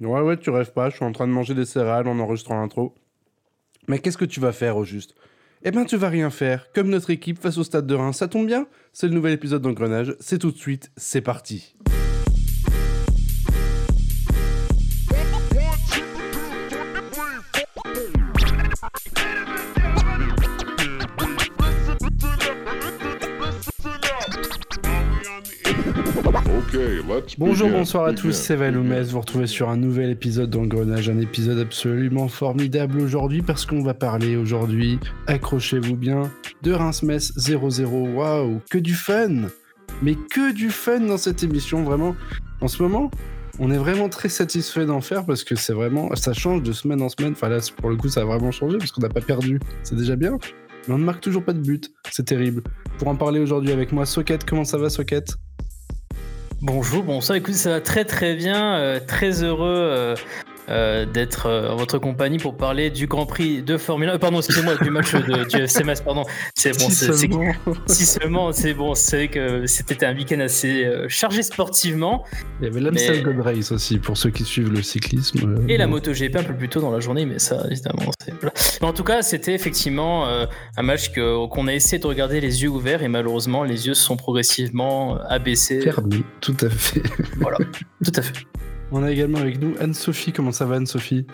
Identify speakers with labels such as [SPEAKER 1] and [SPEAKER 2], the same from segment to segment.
[SPEAKER 1] Ouais, ouais, tu rêves pas, je suis en train de manger des céréales en enregistrant l'intro. Mais qu'est-ce que tu vas faire au juste? Eh ben, tu vas rien faire, comme notre équipe face au stade de Reims. Ça tombe bien C'est le nouvel épisode d'Engrenage, c'est tout de suite, c'est parti. Bonjour, bonsoir à tous, c'est Valoumès. Vous retrouvez sur un nouvel épisode d'Engrenage, un épisode absolument formidable aujourd'hui parce qu'on va parler aujourd'hui, accrochez-vous bien, de Reims-Metz 0-0. Waouh, que du fun Mais que du fun dans cette émission, vraiment. En ce moment, on est vraiment très satisfait d'en faire parce que c'est vraiment, ça change de semaine en semaine. Enfin là, pour le coup, ça a vraiment changé parce qu'on n'a pas perdu. C'est déjà bien. Mais on ne marque toujours pas de but. C'est terrible. Pour en parler aujourd'hui avec moi, Socket, comment ça va, Socket?
[SPEAKER 2] Bonjour, bonsoir. Écoute, ça va très très bien. Euh, très heureux euh, d'être euh, en votre compagnie pour parler du Grand Prix de Formule 1. Euh, pardon, excusez-moi, du match de, du FCMS, pardon.
[SPEAKER 1] C'est bon, si seulement.
[SPEAKER 2] si seulement, c'est bon. C'est que c'était un week-end assez chargé sportivement.
[SPEAKER 1] Il y avait l'Amstel Gold Race aussi pour ceux qui suivent le cyclisme.
[SPEAKER 2] Et la moto GP un peu plus tôt dans la journée, mais ça, évidemment, c'est. Mais en tout cas, c'était effectivement un match qu'on a essayé de regarder les yeux ouverts et malheureusement, les yeux sont progressivement abaissés.
[SPEAKER 1] Fermés, tout à fait.
[SPEAKER 2] Voilà, tout à fait.
[SPEAKER 1] On a également avec nous Anne-Sophie. Comment ça va, Anne-Sophie?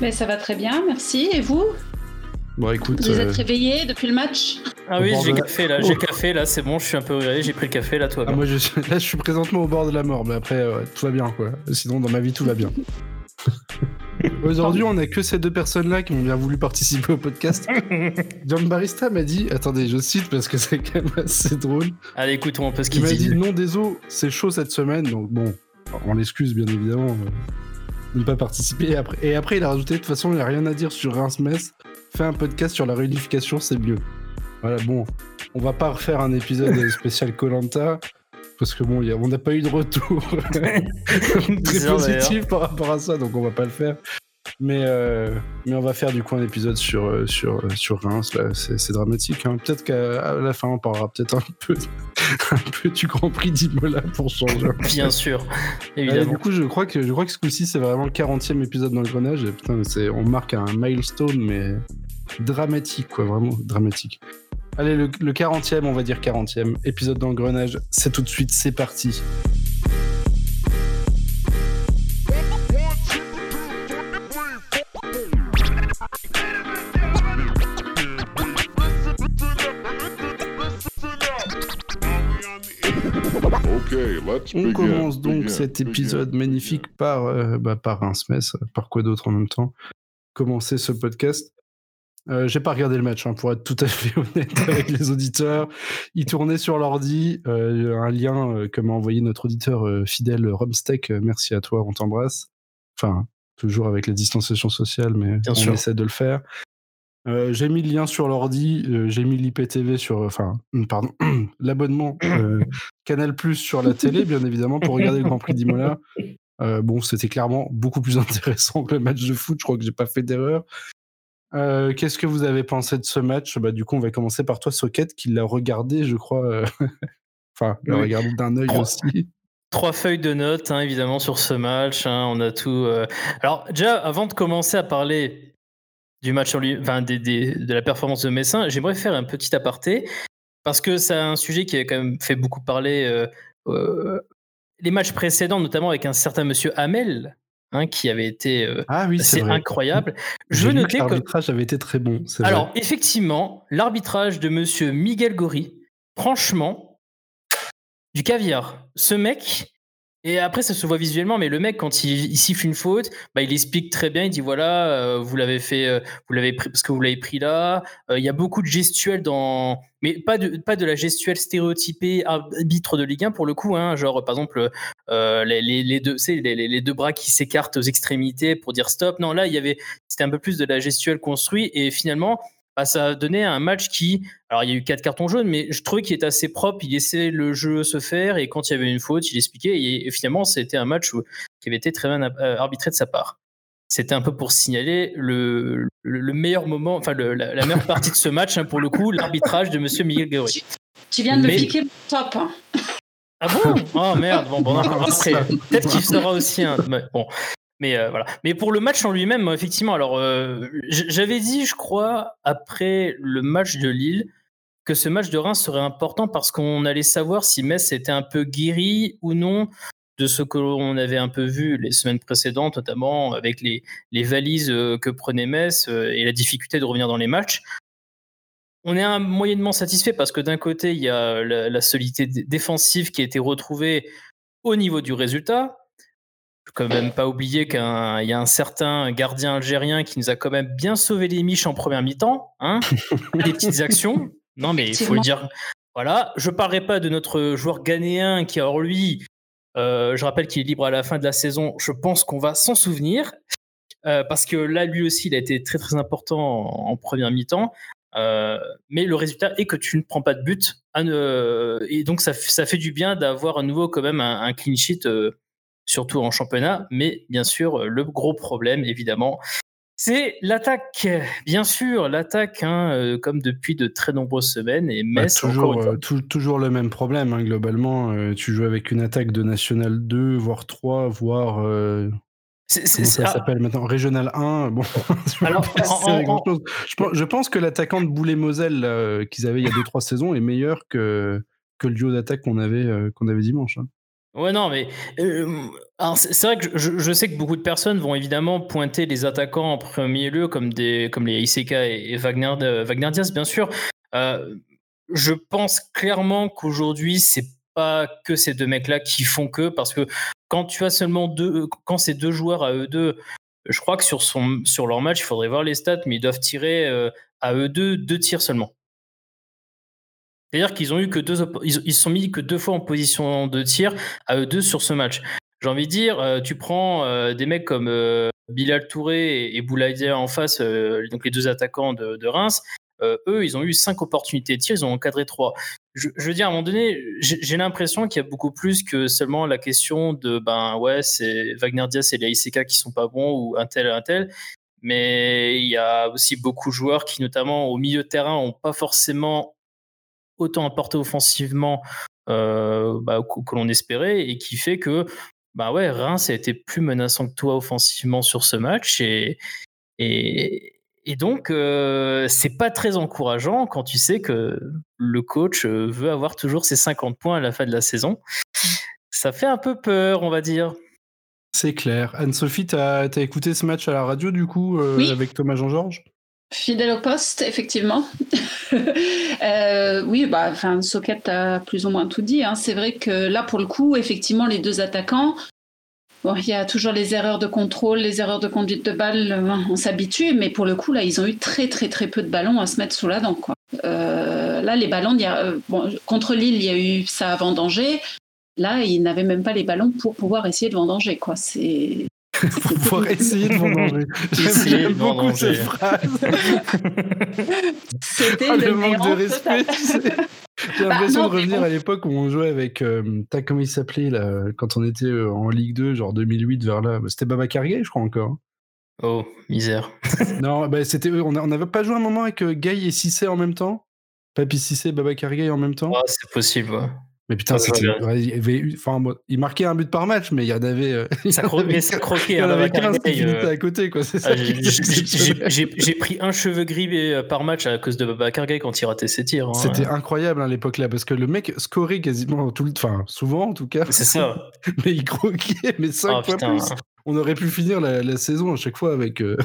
[SPEAKER 3] Mais Ça va très bien, merci. Et vous?
[SPEAKER 1] Bon, écoute.
[SPEAKER 3] Vous êtes euh, réveillé depuis le match?
[SPEAKER 2] Ah oui, j'ai café là, j'ai oh. café là, c'est bon, je suis un peu réveillé, j'ai pris le café là, toi.
[SPEAKER 1] Ah, moi, je suis... là, je suis présentement au bord de la mort, mais après, tout va bien, quoi. Sinon, dans ma vie, tout va bien. Aujourd'hui, on a que ces deux personnes-là qui ont bien voulu participer au podcast. John Barista m'a dit, attendez, je cite parce que c'est quand même assez drôle.
[SPEAKER 2] Allez, écoutons un peu ce qu'il
[SPEAKER 1] dit. Il m'a dit, non, désolé, c'est chaud cette semaine, donc bon, on l'excuse bien évidemment euh, de ne pas participer. Et après, et après, il a rajouté de toute façon, il n'y a rien à dire sur Reims-Metz. Fais un podcast sur la réunification, c'est mieux. Voilà, bon, on va pas refaire un épisode spécial Colanta parce que bon, on n'a pas eu de retour très positif par rapport à ça, donc on va pas le faire. Mais, euh, mais on va faire du coup un épisode sur, euh, sur, euh, sur Reims. C'est dramatique. Hein. Peut-être qu'à la fin, on parlera peut-être un peu, un peu du Grand Prix d'Imola pour changer.
[SPEAKER 2] Bien sûr,
[SPEAKER 1] évidemment. du coup, je crois que, je crois que ce coup-ci, c'est vraiment le 40e épisode dans le grenage. Et putain, on marque un milestone, mais dramatique, quoi. Vraiment dramatique. Allez, le, le 40e, on va dire 40e épisode dans le grenage. C'est tout de suite, c'est parti. On commence donc cet épisode magnifique par, euh, bah, par un par quoi d'autre en même temps Commencer ce podcast. Euh, j'ai pas regardé le match, hein, pour être tout à fait honnête avec les auditeurs. Il tournait sur l'ordi, euh, un lien que m'a envoyé notre auditeur fidèle Romstech. Merci à toi, on t'embrasse. Enfin, toujours avec la distanciation sociale, mais on essaie de le faire. Euh, j'ai mis le lien sur l'ordi, euh, j'ai mis l'IPTV sur, enfin, pardon, l'abonnement euh, Canal Plus sur la télé, bien évidemment, pour regarder le Grand Prix d'Imola. bon, c'était clairement beaucoup plus intéressant que le match de foot. Je crois que j'ai pas fait d'erreur. Qu'est-ce que vous avez pensé de ce match? Bah, du coup, on va commencer par toi, Socket, qui l'a regardé, je crois. enfin, l'a regardé d'un œil aussi.
[SPEAKER 2] Trois feuilles de notes, hein, évidemment, sur ce match. Hein, on a tout. Alors, déjà, avant de commencer à parler du match en lui, enfin, de la performance de Messin, j'aimerais faire un petit aparté parce que c'est un sujet qui a quand même fait beaucoup parler euh, euh, les matchs précédents, notamment avec un certain monsieur Hamel. Hein, qui avait été euh,
[SPEAKER 1] ah oui,
[SPEAKER 2] assez incroyable. Je
[SPEAKER 1] notais que l'arbitrage avait été très bon.
[SPEAKER 2] Alors effectivement, l'arbitrage de Monsieur Miguel Gori, franchement, du caviar. Ce mec, et après, ça se voit visuellement, mais le mec, quand il, siffle une faute, bah, il explique très bien. Il dit voilà, euh, vous l'avez fait, euh, vous l'avez pris parce que vous l'avez pris là. Euh, il y a beaucoup de gestuels dans, mais pas de pas de la gestuelle stéréotypée arbitre de Ligue 1 pour le coup. Hein, genre par exemple les, les, deux, les, les, deux bras qui s'écartent aux extrémités pour dire stop. Non, là, il y avait, c'était un peu plus de la gestuelle construite et finalement bah, ça a donné un match qui, alors il y a eu quatre cartons jaunes, mais je trouvais qu'il était assez propre. Il laissait le jeu se faire et quand il y avait une faute, il expliquait. Et, finalement, c'était un match qui avait été très bien euh, arbitré de sa part. C'était un peu pour signaler le, le, meilleur moment, enfin la, meilleure partie de ce match, hein, pour le coup, l'arbitrage de Monsieur Miguel Gaury.
[SPEAKER 3] Tu viens de me piquer mon top. Hein.
[SPEAKER 2] Ah bon? Oh merde, bon, bon après, peut-être qu'il sera aussi un. Bon. Mais voilà. Mais pour le match en lui-même, effectivement, alors j'avais dit, je crois, après le match de Lille, que ce match de Reims serait important parce qu'on allait savoir si Metz était un peu guéri ou non de ce que l'on avait un peu vu les semaines précédentes, notamment avec les, valises que prenait Metz et la difficulté de revenir dans les matchs on est moyennement satisfait parce que d'un côté, il y a la, solidité défensive qui a été retrouvée au niveau du résultat. Je quand même pas oublier qu'il y a un certain gardien algérien qui nous a quand même bien sauvé les miches en première mi-temps. Hein des petites actions. Non, mais il faut le dire. Voilà. Je parlerai pas de notre joueur ghanéen qui, alors lui, euh, je rappelle qu'il est libre à la fin de la saison. Je pense qu'on va s'en souvenir. Euh, parce que là, lui aussi, il a été très très important en première mi-temps. Euh, mais le résultat est que tu ne prends pas de but. et donc, ça, ça fait du bien d'avoir à nouveau quand même un, clean sheet, euh, surtout en championnat. Mais bien sûr, le gros problème, évidemment, c'est l'attaque. Bien sûr, l'attaque, hein, euh, comme depuis de très nombreuses semaines. Et
[SPEAKER 1] bah, toujours, toujours le même problème, hein, globalement. tu joues avec une attaque de National 2, voire 3, voire ça s'appelle maintenant Régional 1. Bon, je, pense, que l'attaquant de Boulet-Moselle euh, qu'ils avaient il y a 2-3 saisons est meilleur que, que le duo d'attaque qu'on avait, euh, qu'on avait dimanche. Hein.
[SPEAKER 2] Ouais, non, mais euh, c'est vrai que je, sais que beaucoup de personnes vont évidemment pointer les attaquants en premier lieu comme, des, comme les ICK et, Wagner, Wagner Diaz, bien sûr. je pense clairement qu'aujourd'hui, c'est pas que ces deux mecs-là qui font que, parce que quand tu as seulement deux, euh, quand ces deux joueurs à eux deux, je crois que sur, son, sur leur match, il faudrait voir les stats, mais ils doivent tirer euh, à eux deux deux tirs seulement. C'est-à-dire qu'ils ont eu que deux, ils, sont mis que deux fois en position de tir à eux deux sur ce match. J'ai envie de dire, euh, tu prends des mecs comme Bilal Touré et, et en face, donc les deux attaquants de, de Reims. eux, ils ont eu cinq opportunités de tir, ils ont encadré trois je, veux dire, à un moment donné, j'ai l'impression qu'il y a beaucoup plus que seulement la question de, ben ouais, c'est Wagner Diaz et les ICK qui sont pas bons ou un tel, un tel. Mais il y a aussi beaucoup de joueurs qui, notamment au milieu de terrain, n'ont pas forcément autant apporté offensivement euh, bah, que, l'on espérait et qui fait que, bah ouais, Reims a été plus menaçant que toi offensivement sur ce match et, et, et donc, euh, c'est pas très encourageant quand tu sais que le coach euh, veut avoir toujours ses 50 points à la fin de la saison. Ça fait un peu peur, on va dire.
[SPEAKER 1] C'est clair. Anne-Sophie, tu as, écouté ce match à la radio, du coup, euh, avec Thomas Jean-Georges?
[SPEAKER 3] Fidèle au poste, effectivement. oui, bah, Socket a plus ou moins tout dit. Hein. C'est vrai que là, pour le coup, effectivement, les deux attaquants, il y a toujours les erreurs de contrôle, les erreurs de conduite de balle, euh, on s'habitue, mais pour le coup, là, ils ont eu très, très, très peu de ballons à se mettre sous la dent. Quoi. Euh, là, les ballons, euh, contre Lille, il y a eu ça avant danger. Là, ils n'avaient même pas les ballons pour pouvoir essayer de vendanger. Quoi.
[SPEAKER 1] Pour pouvoir essayer de vendanger. J'aime beaucoup cette phrase.
[SPEAKER 3] C'était oh, le, manque de respect.
[SPEAKER 1] J'ai bah, l'impression de revenir à l'époque où on jouait avec. Euh, comment il s'appelait là Quand on était euh, en Ligue 2, genre 2008 vers là. C'était Baba Cargay, je crois encore. Hein.
[SPEAKER 2] Oh, misère.
[SPEAKER 1] non, bah, c'était On n'avait pas joué un moment avec euh, Gay et Cissé en même temps? Papy Cissé, Baba Cargay en même temps?
[SPEAKER 2] Ah, C'est possible, ouais.
[SPEAKER 1] Mais putain, c'était. Il, enfin, il marquait un but par match, mais il y en avait. Euh,
[SPEAKER 2] ça, croquait, ça croquait. Il y en
[SPEAKER 1] avait 15 qui euh... à côté, quoi. C'est ça.
[SPEAKER 2] Ah, j'ai pris un cheveu gris euh, par match à cause de Babacar quand il ratait ses tirs. Hein.
[SPEAKER 1] C'était incroyable à hein, l'époque là, parce que le mec scorait quasiment tout le. Enfin, souvent en tout cas.
[SPEAKER 2] C'est ça.
[SPEAKER 1] mais il croquait, mais 5 oh, fois plus. On aurait pu finir la, saison à chaque fois avec, euh,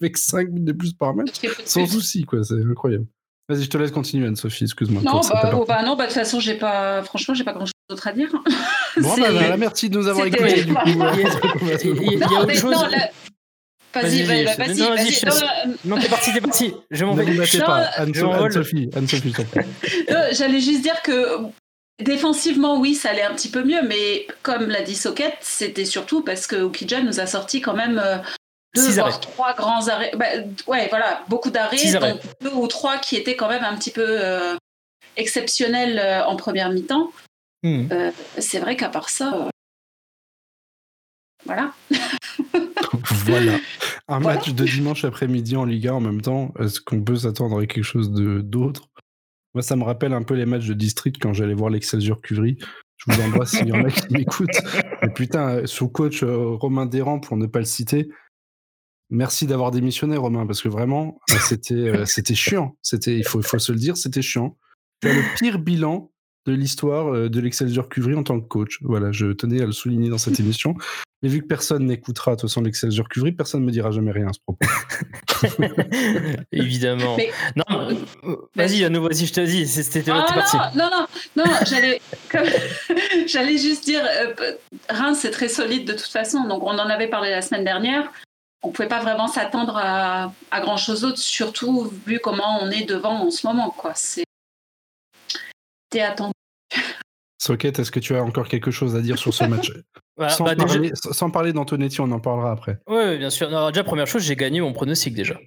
[SPEAKER 1] avec 5 buts de plus par match, sans souci, quoi. C'est incroyable. Vas-y, je te laisse continuer, Anne-Sophie, excuse-moi.
[SPEAKER 3] Non, bah, oh, bah, non, bah, de toute façon, j'ai pas, franchement, j'ai pas grand-chose d'autre à dire.
[SPEAKER 1] Bon, bah, merci de nous avoir écoutés. Du coup. il y
[SPEAKER 2] a, autre chose. Vas-y, vas-y, vas-y. Non, vas non, t'es parti, t'es parti. Je m'en vais.
[SPEAKER 1] Ne vous pas, Anne-Sophie. Anne-Sophie,
[SPEAKER 3] J'allais juste dire que défensivement, oui, ça allait un petit peu mieux, mais comme l'a dit Socket, c'était surtout parce que Okidja nous a sorti quand même deux voire trois grands arrêts. Bah, ouais, voilà, beaucoup d'arrêts, donc deux ou trois qui étaient quand même un petit peu euh, exceptionnels euh, en première mi-temps. Hmm. Euh, c'est vrai qu'à part ça, voilà.
[SPEAKER 1] voilà. Un match de dimanche après-midi en Liga en même temps. Est-ce qu'on peut s'attendre à quelque chose d'autre? Moi, ça me rappelle un peu les matchs de district quand j'allais voir l'Excelsior Curie. Je vous embrasse s'il y en a qui m'écoutent. Mais putain, sous coach Romain Desrand, pour ne pas le citer, merci d'avoir démissionné, Romain, parce que vraiment, c'était c'était chiant. C'était, il faut, il faut se le dire, c'était chiant. Tu as le pire bilan de l'histoire euh, de l'Excelsior Cuvry en tant que coach. Voilà, je tenais à le souligner dans cette émission. Mais vu que personne n'écoutera de toute façon l'Excelsior Cuvry, personne ne me dira jamais rien à ce propos.
[SPEAKER 2] Évidemment. Non, euh, euh, vas-y, à nouveau, si je te dis, c'était
[SPEAKER 3] parti. Non, non, non, j'allais, j'allais juste dire, Reims, c'est très solide de toute façon. Donc, on en avait parlé la semaine dernière. On ne pouvait pas vraiment s'attendre à, à grand-chose d'autre, surtout vu comment on est devant en ce moment. Quoi. C'est... T'es attendu.
[SPEAKER 1] Socket, est-ce que tu as encore quelque chose à dire sur ce match? Bah, sans, parler, d'Antonetti, on en parlera après.
[SPEAKER 2] Oui, bien sûr. déjà, première chose, j'ai gagné mon pronostic déjà.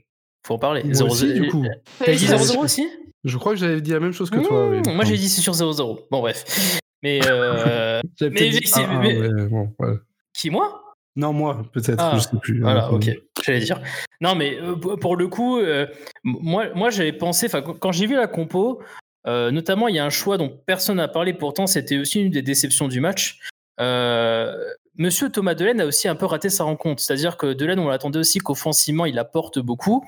[SPEAKER 2] Faut en parler.
[SPEAKER 1] 0 aussi, du coup.
[SPEAKER 2] T'as dit 0-0 aussi?
[SPEAKER 1] Je crois que j'avais dit la même chose que toi.
[SPEAKER 2] Mmh, moi, j'ai dit c'est sur 0-0. Bon, bref. Mais. Euh... mais, Qui, moi?
[SPEAKER 1] Non, moi, peut-être.
[SPEAKER 2] Ah,
[SPEAKER 1] je sais plus.
[SPEAKER 2] Voilà, ok. J'allais dire. Non, mais euh, pour le coup, euh, moi, moi j'avais pensé, quand j'ai vu la compo, euh, notamment, il y a un choix dont personne n'a parlé, pourtant c'était aussi une des déceptions du match. Euh, Monsieur Thomas Delaine a aussi un peu raté sa rencontre, c'est-à-dire que Delaine, on l'attendait aussi qu'offensivement, il apporte beaucoup.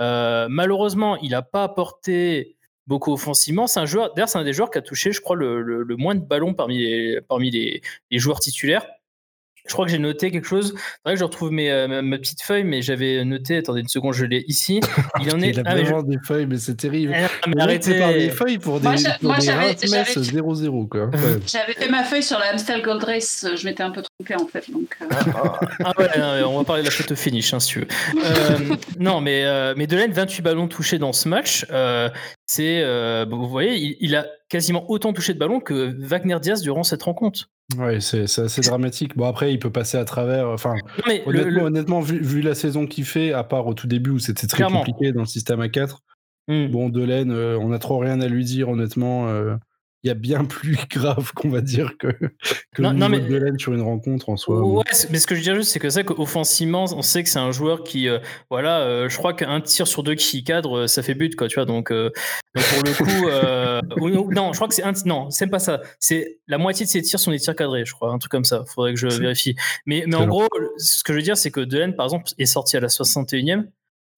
[SPEAKER 2] Euh, malheureusement, il n'a pas apporté beaucoup offensivement. C'est un joueur, d'ailleurs, c'est un des joueurs qui a touché, je crois, le, moins de ballons parmi les, parmi les joueurs titulaires. Je crois que j'ai noté quelque chose. C'est vrai que je retrouve mes, euh, ma, petite feuille, mais j'avais noté. Attendez une seconde, je l'ai ici.
[SPEAKER 1] Il en est. Il a ah, je... des feuilles, mais c'est terrible. Ah, mais arrêtez par des feuilles pour des, moi, 0-0 quoi.
[SPEAKER 3] J'avais fait ma feuille sur la Amstel Gold Race. Je m'étais un peu trompé en fait. Donc. Euh.
[SPEAKER 2] ah, ouais, on va parler de la photo finish, hein, si tu veux. Euh, non, mais mais Delaine, 28 ballons touchés dans ce match. c'est, vous voyez, il, il a quasiment autant touché de ballons que Wagner Diaz durant cette rencontre.
[SPEAKER 1] Oui, c'est assez dramatique. Bon, après, il peut passer à travers. Enfin, honnêtement, vu, la saison qu'il fait, à part au tout début où c'était très compliqué dans le système A4, hmm. bon, Delaine, euh, on n'a trop rien à lui dire, honnêtement. Euh, il y a bien plus grave qu'on va dire que, que non, le de Delaine sur une rencontre en soi.
[SPEAKER 2] Ouais, mais ce que je veux dire juste, c'est que ça, qu'offensivement, on sait que c'est un joueur qui, euh, voilà, je crois qu'un tir sur deux qui cadre, ça fait but, quoi, tu vois. Donc, donc pour le coup, non, je crois que c'est un, non, c'est pas ça. C'est la moitié de ses tirs sont des tirs cadrés, je crois, un truc comme ça. Faudrait que je vérifie. Mais, mais en gros, ce que je veux dire, c'est que Delaine, par exemple, est sorti à la 61e,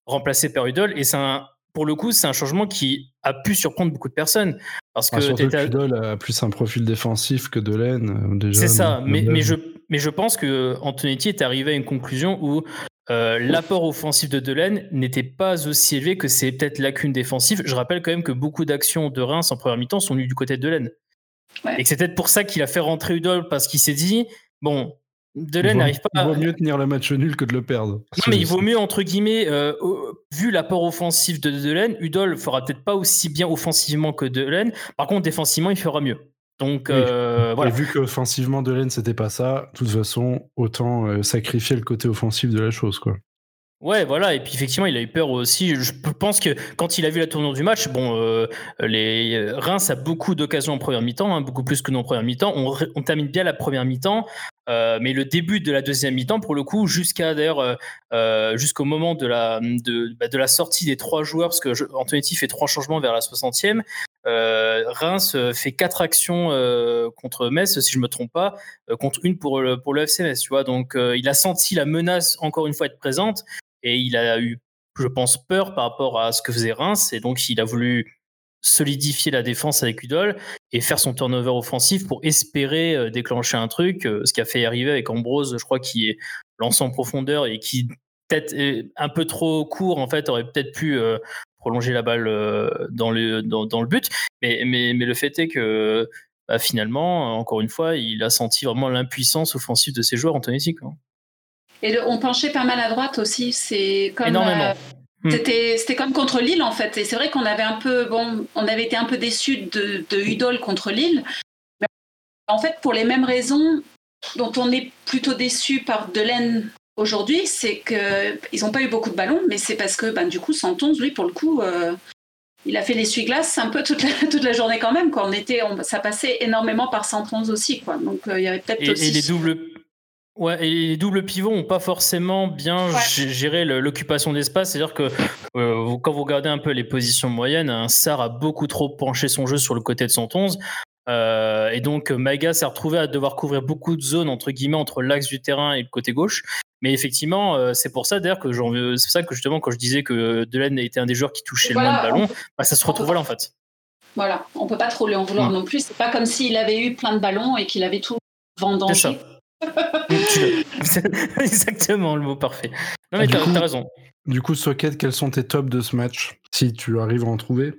[SPEAKER 2] remplacé par Udol, et c'est un pour le coup, c'est un changement qui a pu surprendre beaucoup de personnes. Parce
[SPEAKER 1] ah, que ah, a plus un profil défensif que Delaine, euh.
[SPEAKER 2] C'est ça, mais, mais, je, mais je pense que Antonetti est arrivé à une conclusion où euh, l'apport offensif de Delaine n'était pas aussi élevé que c'est peut-être lacune défensive. Je rappelle quand même que beaucoup d'actions de Reims en première mi-temps sont venues du côté de Delaine. Et que c'est peut-être pour ça qu'il a fait rentrer Udol, parce qu'il s'est dit, bon, Delaine n'arrive pas.
[SPEAKER 1] Il vaut mieux tenir le match nul que de le perdre.
[SPEAKER 2] Non, mais il vaut mieux, entre guillemets, euh, vu l'apport offensif de Delaine, Udol fera peut-être pas aussi bien offensivement que Delaine. Par contre, défensivement, il fera mieux. Donc, euh, voilà.
[SPEAKER 1] Et vu qu'offensivement, Delaine, c'était pas ça, de toute façon, autant euh, sacrifier le côté offensif de la chose, quoi.
[SPEAKER 2] Ouais, voilà. Et puis effectivement, il a eu peur aussi. Je pense que quand il a vu la tournure du match, bon, euh, les euh, Reims a beaucoup d'occasions en première mi-temps, hein, beaucoup plus que non première mi-temps. On, termine bien la première mi-temps, euh, mais le début de la deuxième mi-temps, pour le coup, jusqu'à d'ailleurs jusqu'au moment de la de, bah, de, la sortie des trois joueurs, parce que Antonetti fait trois changements vers la 60e. Reims fait quatre actions contre Metz, si je me trompe pas, contre une pour le, pour le FC Metz, tu vois. Donc, il a senti la menace encore une fois être présente et il a eu, je pense, peur par rapport à ce que faisait Reims, et donc il a voulu solidifier la défense avec Udol et faire son turnover offensif pour espérer euh, déclencher un truc, euh, ce qui a fait arriver avec Ambrose, je crois, qui est lancé en profondeur et qui peut-être un peu trop court en fait aurait peut-être pu euh, prolonger la balle dans le but mais le fait est que bah, finalement encore une fois il a senti vraiment l'impuissance offensive de ses joueurs Antonetti quoi.
[SPEAKER 3] Et on penchait pas mal à droite aussi. C'est comme. Euh, hmm. C'était, comme contre Lille en fait. Et c'est vrai qu'on avait un peu, bon, on avait été un peu déçus de, de Udol contre Lille. Mais en fait, pour les mêmes raisons dont on est plutôt déçu par Delaine aujourd'hui, c'est qu'ils n'ont pas eu beaucoup de ballons, mais c'est parce que ben, du coup, Santonz, lui, pour le coup, euh, il a fait l'essuie-glace un peu toute la, toute la journée quand même. Quoi. On était, ça passait énormément par Santonz aussi. Quoi. Donc euh, il y avait peut-être
[SPEAKER 2] et,
[SPEAKER 3] aussi.
[SPEAKER 2] Et les doubles Ouais, et les doubles pivots n'ont pas forcément bien géré l'occupation d'espace. C'est-à-dire que euh, quand vous regardez un peu les positions moyennes, un Sar a beaucoup trop penché son jeu sur le côté de 111. et donc Maga s'est retrouvé à devoir couvrir beaucoup de zones entre guillemets entre l'axe du terrain et le côté gauche. Mais effectivement, c'est pour ça d'ailleurs que c'est ça que justement quand je disais que Delaine était un des joueurs qui touchait le moins de ballons, bah, ça se retrouve là en fait.
[SPEAKER 3] Voilà, on peut pas trop lui en vouloir non plus. C'est pas comme s'il avait eu plein de ballons et qu'il avait tout vendangé.
[SPEAKER 2] Exactement le mot parfait. Non mais ah, t'as raison.
[SPEAKER 1] Du coup, Socket, quels sont tes tops de ce match Si tu arrives à en trouver?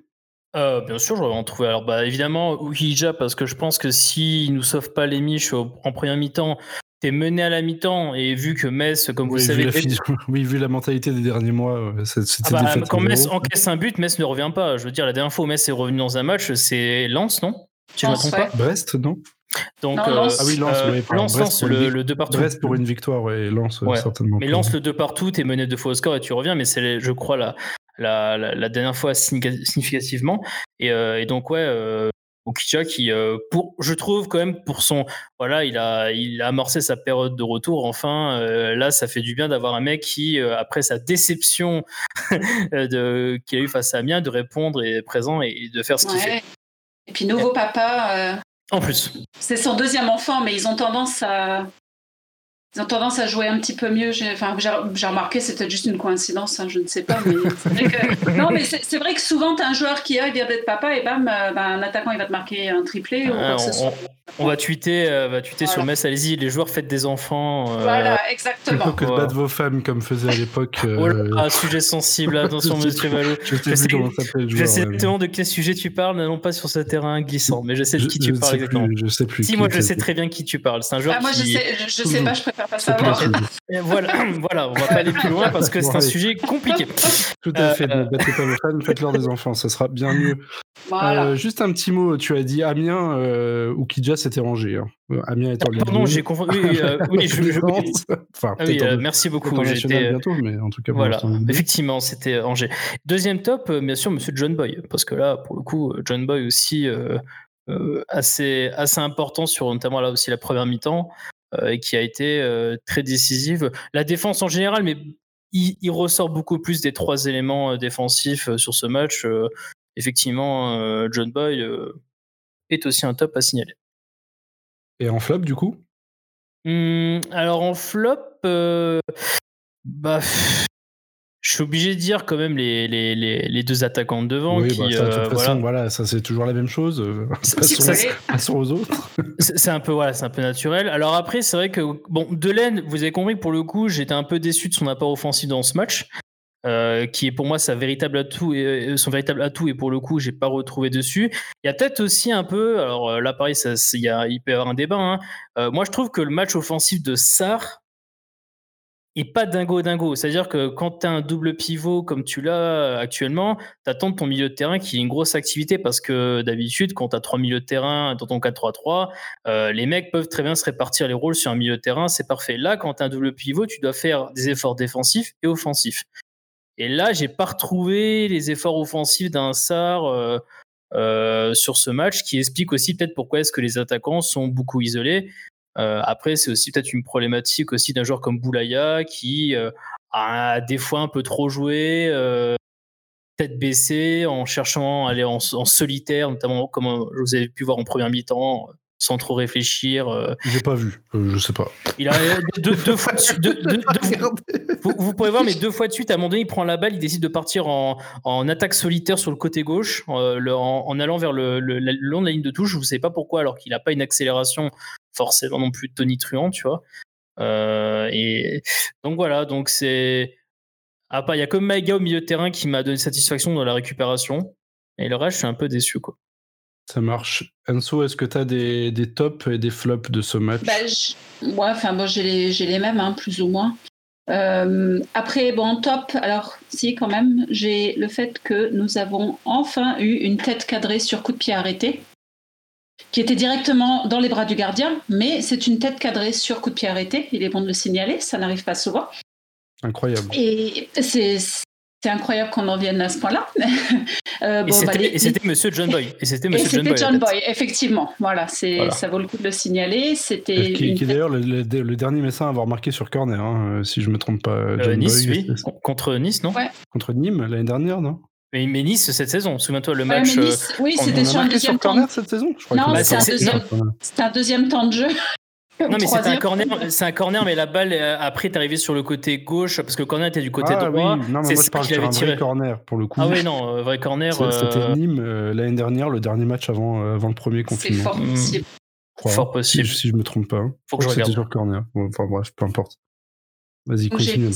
[SPEAKER 2] Euh, bien sûr, j'aurais en trouver. Alors, bah, évidemment, Ouija, parce que je pense que s'il nous sauve pas les miches en première mi-temps, t'es mené à la mi-temps et vu que Metz, comme vous
[SPEAKER 1] oui,
[SPEAKER 2] savez,
[SPEAKER 1] vu oui, vu la mentalité des derniers mois, c'était
[SPEAKER 2] ah bah, quand Metz encaisse un but, Metz ne revient pas. Je veux dire, la dernière fois où Metz est revenu dans un match, c'est Lens, non?
[SPEAKER 3] Tu ne me trompes pas
[SPEAKER 1] Brest, non?
[SPEAKER 2] Donc, euh,
[SPEAKER 1] ah oui, Lance,
[SPEAKER 2] euh, le, le 2 partout.
[SPEAKER 1] Brest pour une victoire, ouais, Lance certainement.
[SPEAKER 2] Mais Lance le 2 partout, t'es mené deux fois au score et tu reviens, mais c'est, je crois, la, la, la, dernière fois significativement. Et, euh, et donc, ouais, euh, Okija qui, pour, je trouve quand même, pour son. Voilà, il a, il a amorcé sa période de retour. Enfin, là, ça fait du bien d'avoir un mec qui, après sa déception de, qu'il a eu face à Amiens, de répondre et présent et, de faire ce qu'il fait.
[SPEAKER 3] Et puis, nouveau papa,
[SPEAKER 2] en plus.
[SPEAKER 3] C'est son deuxième enfant, mais ils ont tendance à, ils ont tendance à jouer un petit peu mieux. J'ai enfin, remarqué, c'était juste une coïncidence, hein, je ne sais pas. Mais que... non, mais c'est vrai que souvent, tu as un joueur qui a, il vient d'être papa, et bam, euh, ben, un attaquant, il va te marquer un triplé. ou quoi
[SPEAKER 2] que on, on, va tweeter, euh, va tweeter sur Metz, allez-y, les joueurs faites des enfants.
[SPEAKER 3] Euh... Voilà, exactement.
[SPEAKER 1] Plutôt que de battre vos femmes, comme faisait à l'époque.
[SPEAKER 2] Euh... Oh là, sujet sensible, attention, monsieur Valo.
[SPEAKER 1] Je sais plus comment s'appelle
[SPEAKER 2] Je sais exactement de quel sujet tu parles, non pas sur ce terrain glissant, mais je sais de qui tu parles exactement.
[SPEAKER 1] je sais plus.
[SPEAKER 2] Si, moi, je sais très bien qui tu parles. C'est un joueur
[SPEAKER 3] ah, moi,
[SPEAKER 2] qui.
[SPEAKER 3] Moi, je sais, je sais pas, je préfère pas savoir
[SPEAKER 2] voilà, voilà, on va pas aller plus loin parce que c'est un sujet compliqué.
[SPEAKER 1] Tout à fait. Ne battez pas vos fans, faites-leur des enfants, ça sera bien mieux. Euh, juste un petit mot, tu as dit Amiens euh, ou Kidja s'était rangé. Hein. Euh, Amiens est en
[SPEAKER 2] Pardon, j'ai confondu. Oui, oui, je, enfin, ah oui, merci beaucoup.
[SPEAKER 1] J'étais bientôt, mais en tout cas.
[SPEAKER 2] Voilà, effectivement, c'était Angers. Deuxième top, bien sûr, Monsieur John Boy, parce que là, pour le coup, John Boy aussi. assez, assez important sur notamment là aussi la première mi-temps. Euh, et qui a été euh, très décisive. La défense en général, mais il, ressort beaucoup plus des trois éléments euh, défensifs sur ce match. effectivement, John Boy est aussi un top à signaler.
[SPEAKER 1] Et en flop, du coup?
[SPEAKER 2] Mmh, Alors en flop, bah, je suis obligé de dire quand même les, les, les, deux attaquants de devant.
[SPEAKER 1] Oui,
[SPEAKER 2] qui,
[SPEAKER 1] bah, ça, de toute façon, voilà. ça c'est toujours la même chose. Passons, aux autres.
[SPEAKER 2] C'est un peu voilà, c'est un peu naturel. Alors après, c'est vrai que bon, Delaine, vous avez compris que pour le coup, j'étais un peu déçu de son apport offensif dans ce match. Euh, qui est pour moi sa véritable atout et, son véritable atout et pour le coup j'ai pas retrouvé dessus il y a peut-être aussi un peu alors euh, là pareil ça, il, y a, il un débat hein. euh, moi je trouve que le match offensif de Sar et pas dingo dingo. C'est-à-dire que quand tu as un double pivot comme tu l'as euh, actuellement, tu attends de ton milieu de terrain qui ait une grosse activité parce que d'habitude, quand tu as trois milieux de terrain dans ton 4-3-3, euh, les mecs peuvent très bien se répartir les rôles sur un milieu de terrain, c'est parfait. Là, quand tu as un double pivot, tu dois faire des efforts défensifs et offensifs. Et là, j'ai pas retrouvé les efforts offensifs d'un SAR euh, sur ce match qui explique aussi peut-être pourquoi est-ce que les attaquants sont beaucoup isolés. Euh, après, c'est aussi peut-être une problématique aussi d'un joueur comme Boulaya qui euh, a des fois un peu trop joué, euh, tête baissée, en cherchant à aller en, solitaire, notamment comme vous avez pu voir en première mi-temps, sans trop réfléchir.
[SPEAKER 1] J'ai pas vu, je sais pas.
[SPEAKER 2] Il a deux, fois vous, pourrez voir, mais deux fois de suite, à un moment donné, il prend la balle, il décide de partir en, attaque solitaire sur le côté gauche, en, allant vers le, long de la ligne de touche. Vous savez pas pourquoi, alors qu'il n'a pas une accélération forcément non plus tonitruant, tu vois. Euh, et donc voilà, donc c'est. Ah, il y a comme Maïga au milieu de terrain qui m'a donné satisfaction dans la récupération. Et le reste, je suis un peu déçu, quoi.
[SPEAKER 1] Ça marche. Enso, est-ce que tu as des, des, tops et des flops de ce match?
[SPEAKER 3] Bah, Ouais, enfin, bon, j'ai les, les, mêmes, hein, plus ou moins. Euh, après, bon, top, alors si, quand même, j'ai le fait que nous avons enfin eu une tête cadrée sur coup de pied arrêté qui était directement dans les bras du gardien, mais c'est une tête cadrée sur coup de pied arrêté. Il est bon de le signaler, ça n'arrive pas souvent.
[SPEAKER 1] Incroyable.
[SPEAKER 3] Et c'est incroyable qu'on en vienne à ce point-là.
[SPEAKER 2] euh, bon, bah, et c'était Monsieur John Boy.
[SPEAKER 3] Et c'était Monsieur John, Boy, John Boy. effectivement. Voilà, c'est ça vaut le coup de le signaler. C'était
[SPEAKER 1] qui, est d'ailleurs le, dernier médecin à avoir marqué sur corner, hein, si je me trompe pas.
[SPEAKER 2] Euh, nice, oui. Contre Nice, non?
[SPEAKER 1] Contre Nîmes l'année dernière, non?
[SPEAKER 2] Mais, Nice cette saison, souviens-toi le match.
[SPEAKER 3] oui, c'était sur un deuxième temps.
[SPEAKER 1] cette saison.
[SPEAKER 3] non, c'est un, deuxième temps de jeu.
[SPEAKER 2] Non, mais c'est un corner, c'est un corner, mais la balle euh, après est arrivée sur le côté gauche parce que le corner était du côté
[SPEAKER 1] ah,
[SPEAKER 2] droit.
[SPEAKER 1] Oui. Non, mais moi, je parle qu'il avait un tiré. vrai corner pour le coup.
[SPEAKER 2] Ah oui, non, euh, vrai corner.
[SPEAKER 1] C'était euh, Nîmes l'année dernière, le dernier match avant, avant le premier confinement.
[SPEAKER 3] C'est fort mm. possible.
[SPEAKER 2] Fort possible.
[SPEAKER 1] Si, je me trompe pas.
[SPEAKER 2] Faut que je
[SPEAKER 1] C'était sur corner. enfin bref, peu importe. Vas-y, continue.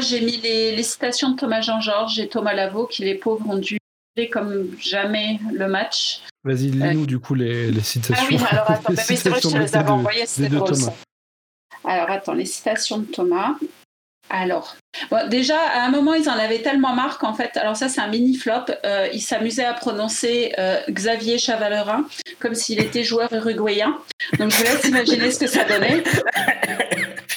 [SPEAKER 3] J'ai mis les, les, citations de Thomas Jean-Georges et Thomas Lavaux qui les pauvres ont dû comme jamais le match.
[SPEAKER 1] Vas-y, lis-nous du coup les, les, citations.
[SPEAKER 3] Ah oui, alors attends, mais c'est vrai que je te les avais envoyées, c'était drôle. Alors attends, les citations de Thomas. Alors, bon, déjà, à un moment, ils en avaient tellement marre qu'en fait, alors ça, c'est un mini flop. Euh, ils s'amusaient à prononcer euh, Xavier Chavalerin comme s'il était joueur uruguayen. Donc, je vous laisse imaginer ce que ça donnait.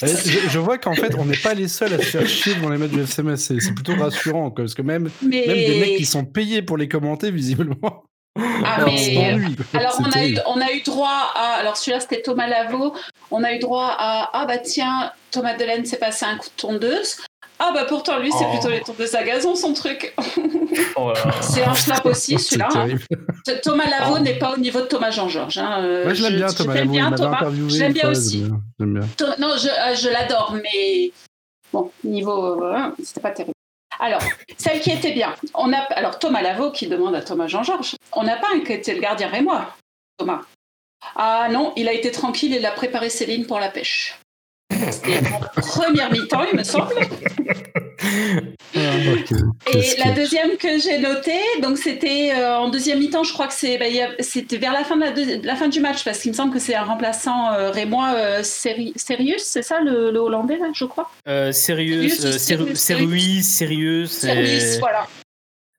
[SPEAKER 1] Eh, je, vois qu'en fait, on n'est pas les seuls à se faire chier devant les matchs du FCMS. C'est plutôt rassurant, parce que même, même des mecs qui sont payés pour les commenter, visiblement.
[SPEAKER 3] Ah, alors, mais... alors on, a eu, on a eu droit à. Alors celui-là, c'était Thomas Lavaux. On a eu droit à. Ah bah tiens, Thomas Delaine s'est passé un coup de tondeuse. Ah bah pourtant lui c'est oh. plutôt les tondeuses à gazon son truc. Oh c'est un flap aussi celui-là. Hein. Thomas Lavaux oh. n'est pas au niveau de Thomas Jean-Georges. Hein.
[SPEAKER 1] Euh, Moi je l'aime bien Thomas Lavaux. Bien, Thomas.
[SPEAKER 3] Je l'aime bien aussi. Bien. Non je, euh, je l'adore mais bon niveau euh, c'était pas terrible. Alors, celle qui était bien, on a alors Thomas Lavaux qui demande à Thomas Jean-Georges, on n'a pas inquiété le gardien et moi, Thomas. Ah non, il a été tranquille, il a préparé Céline pour la pêche. C'était en première mi-temps, il me semble. Ah, et la deuxième que j'ai notée, donc c'était euh, en deuxième mi-temps, je crois que c'est, bah, c'était vers la fin, de la, fin du match, parce qu'il me semble que c'est un remplaçant euh, rémois euh, c'est ça le, Hollandais, là, je crois?
[SPEAKER 2] Sirius, Sirius, Sirius,
[SPEAKER 3] Sirius, voilà.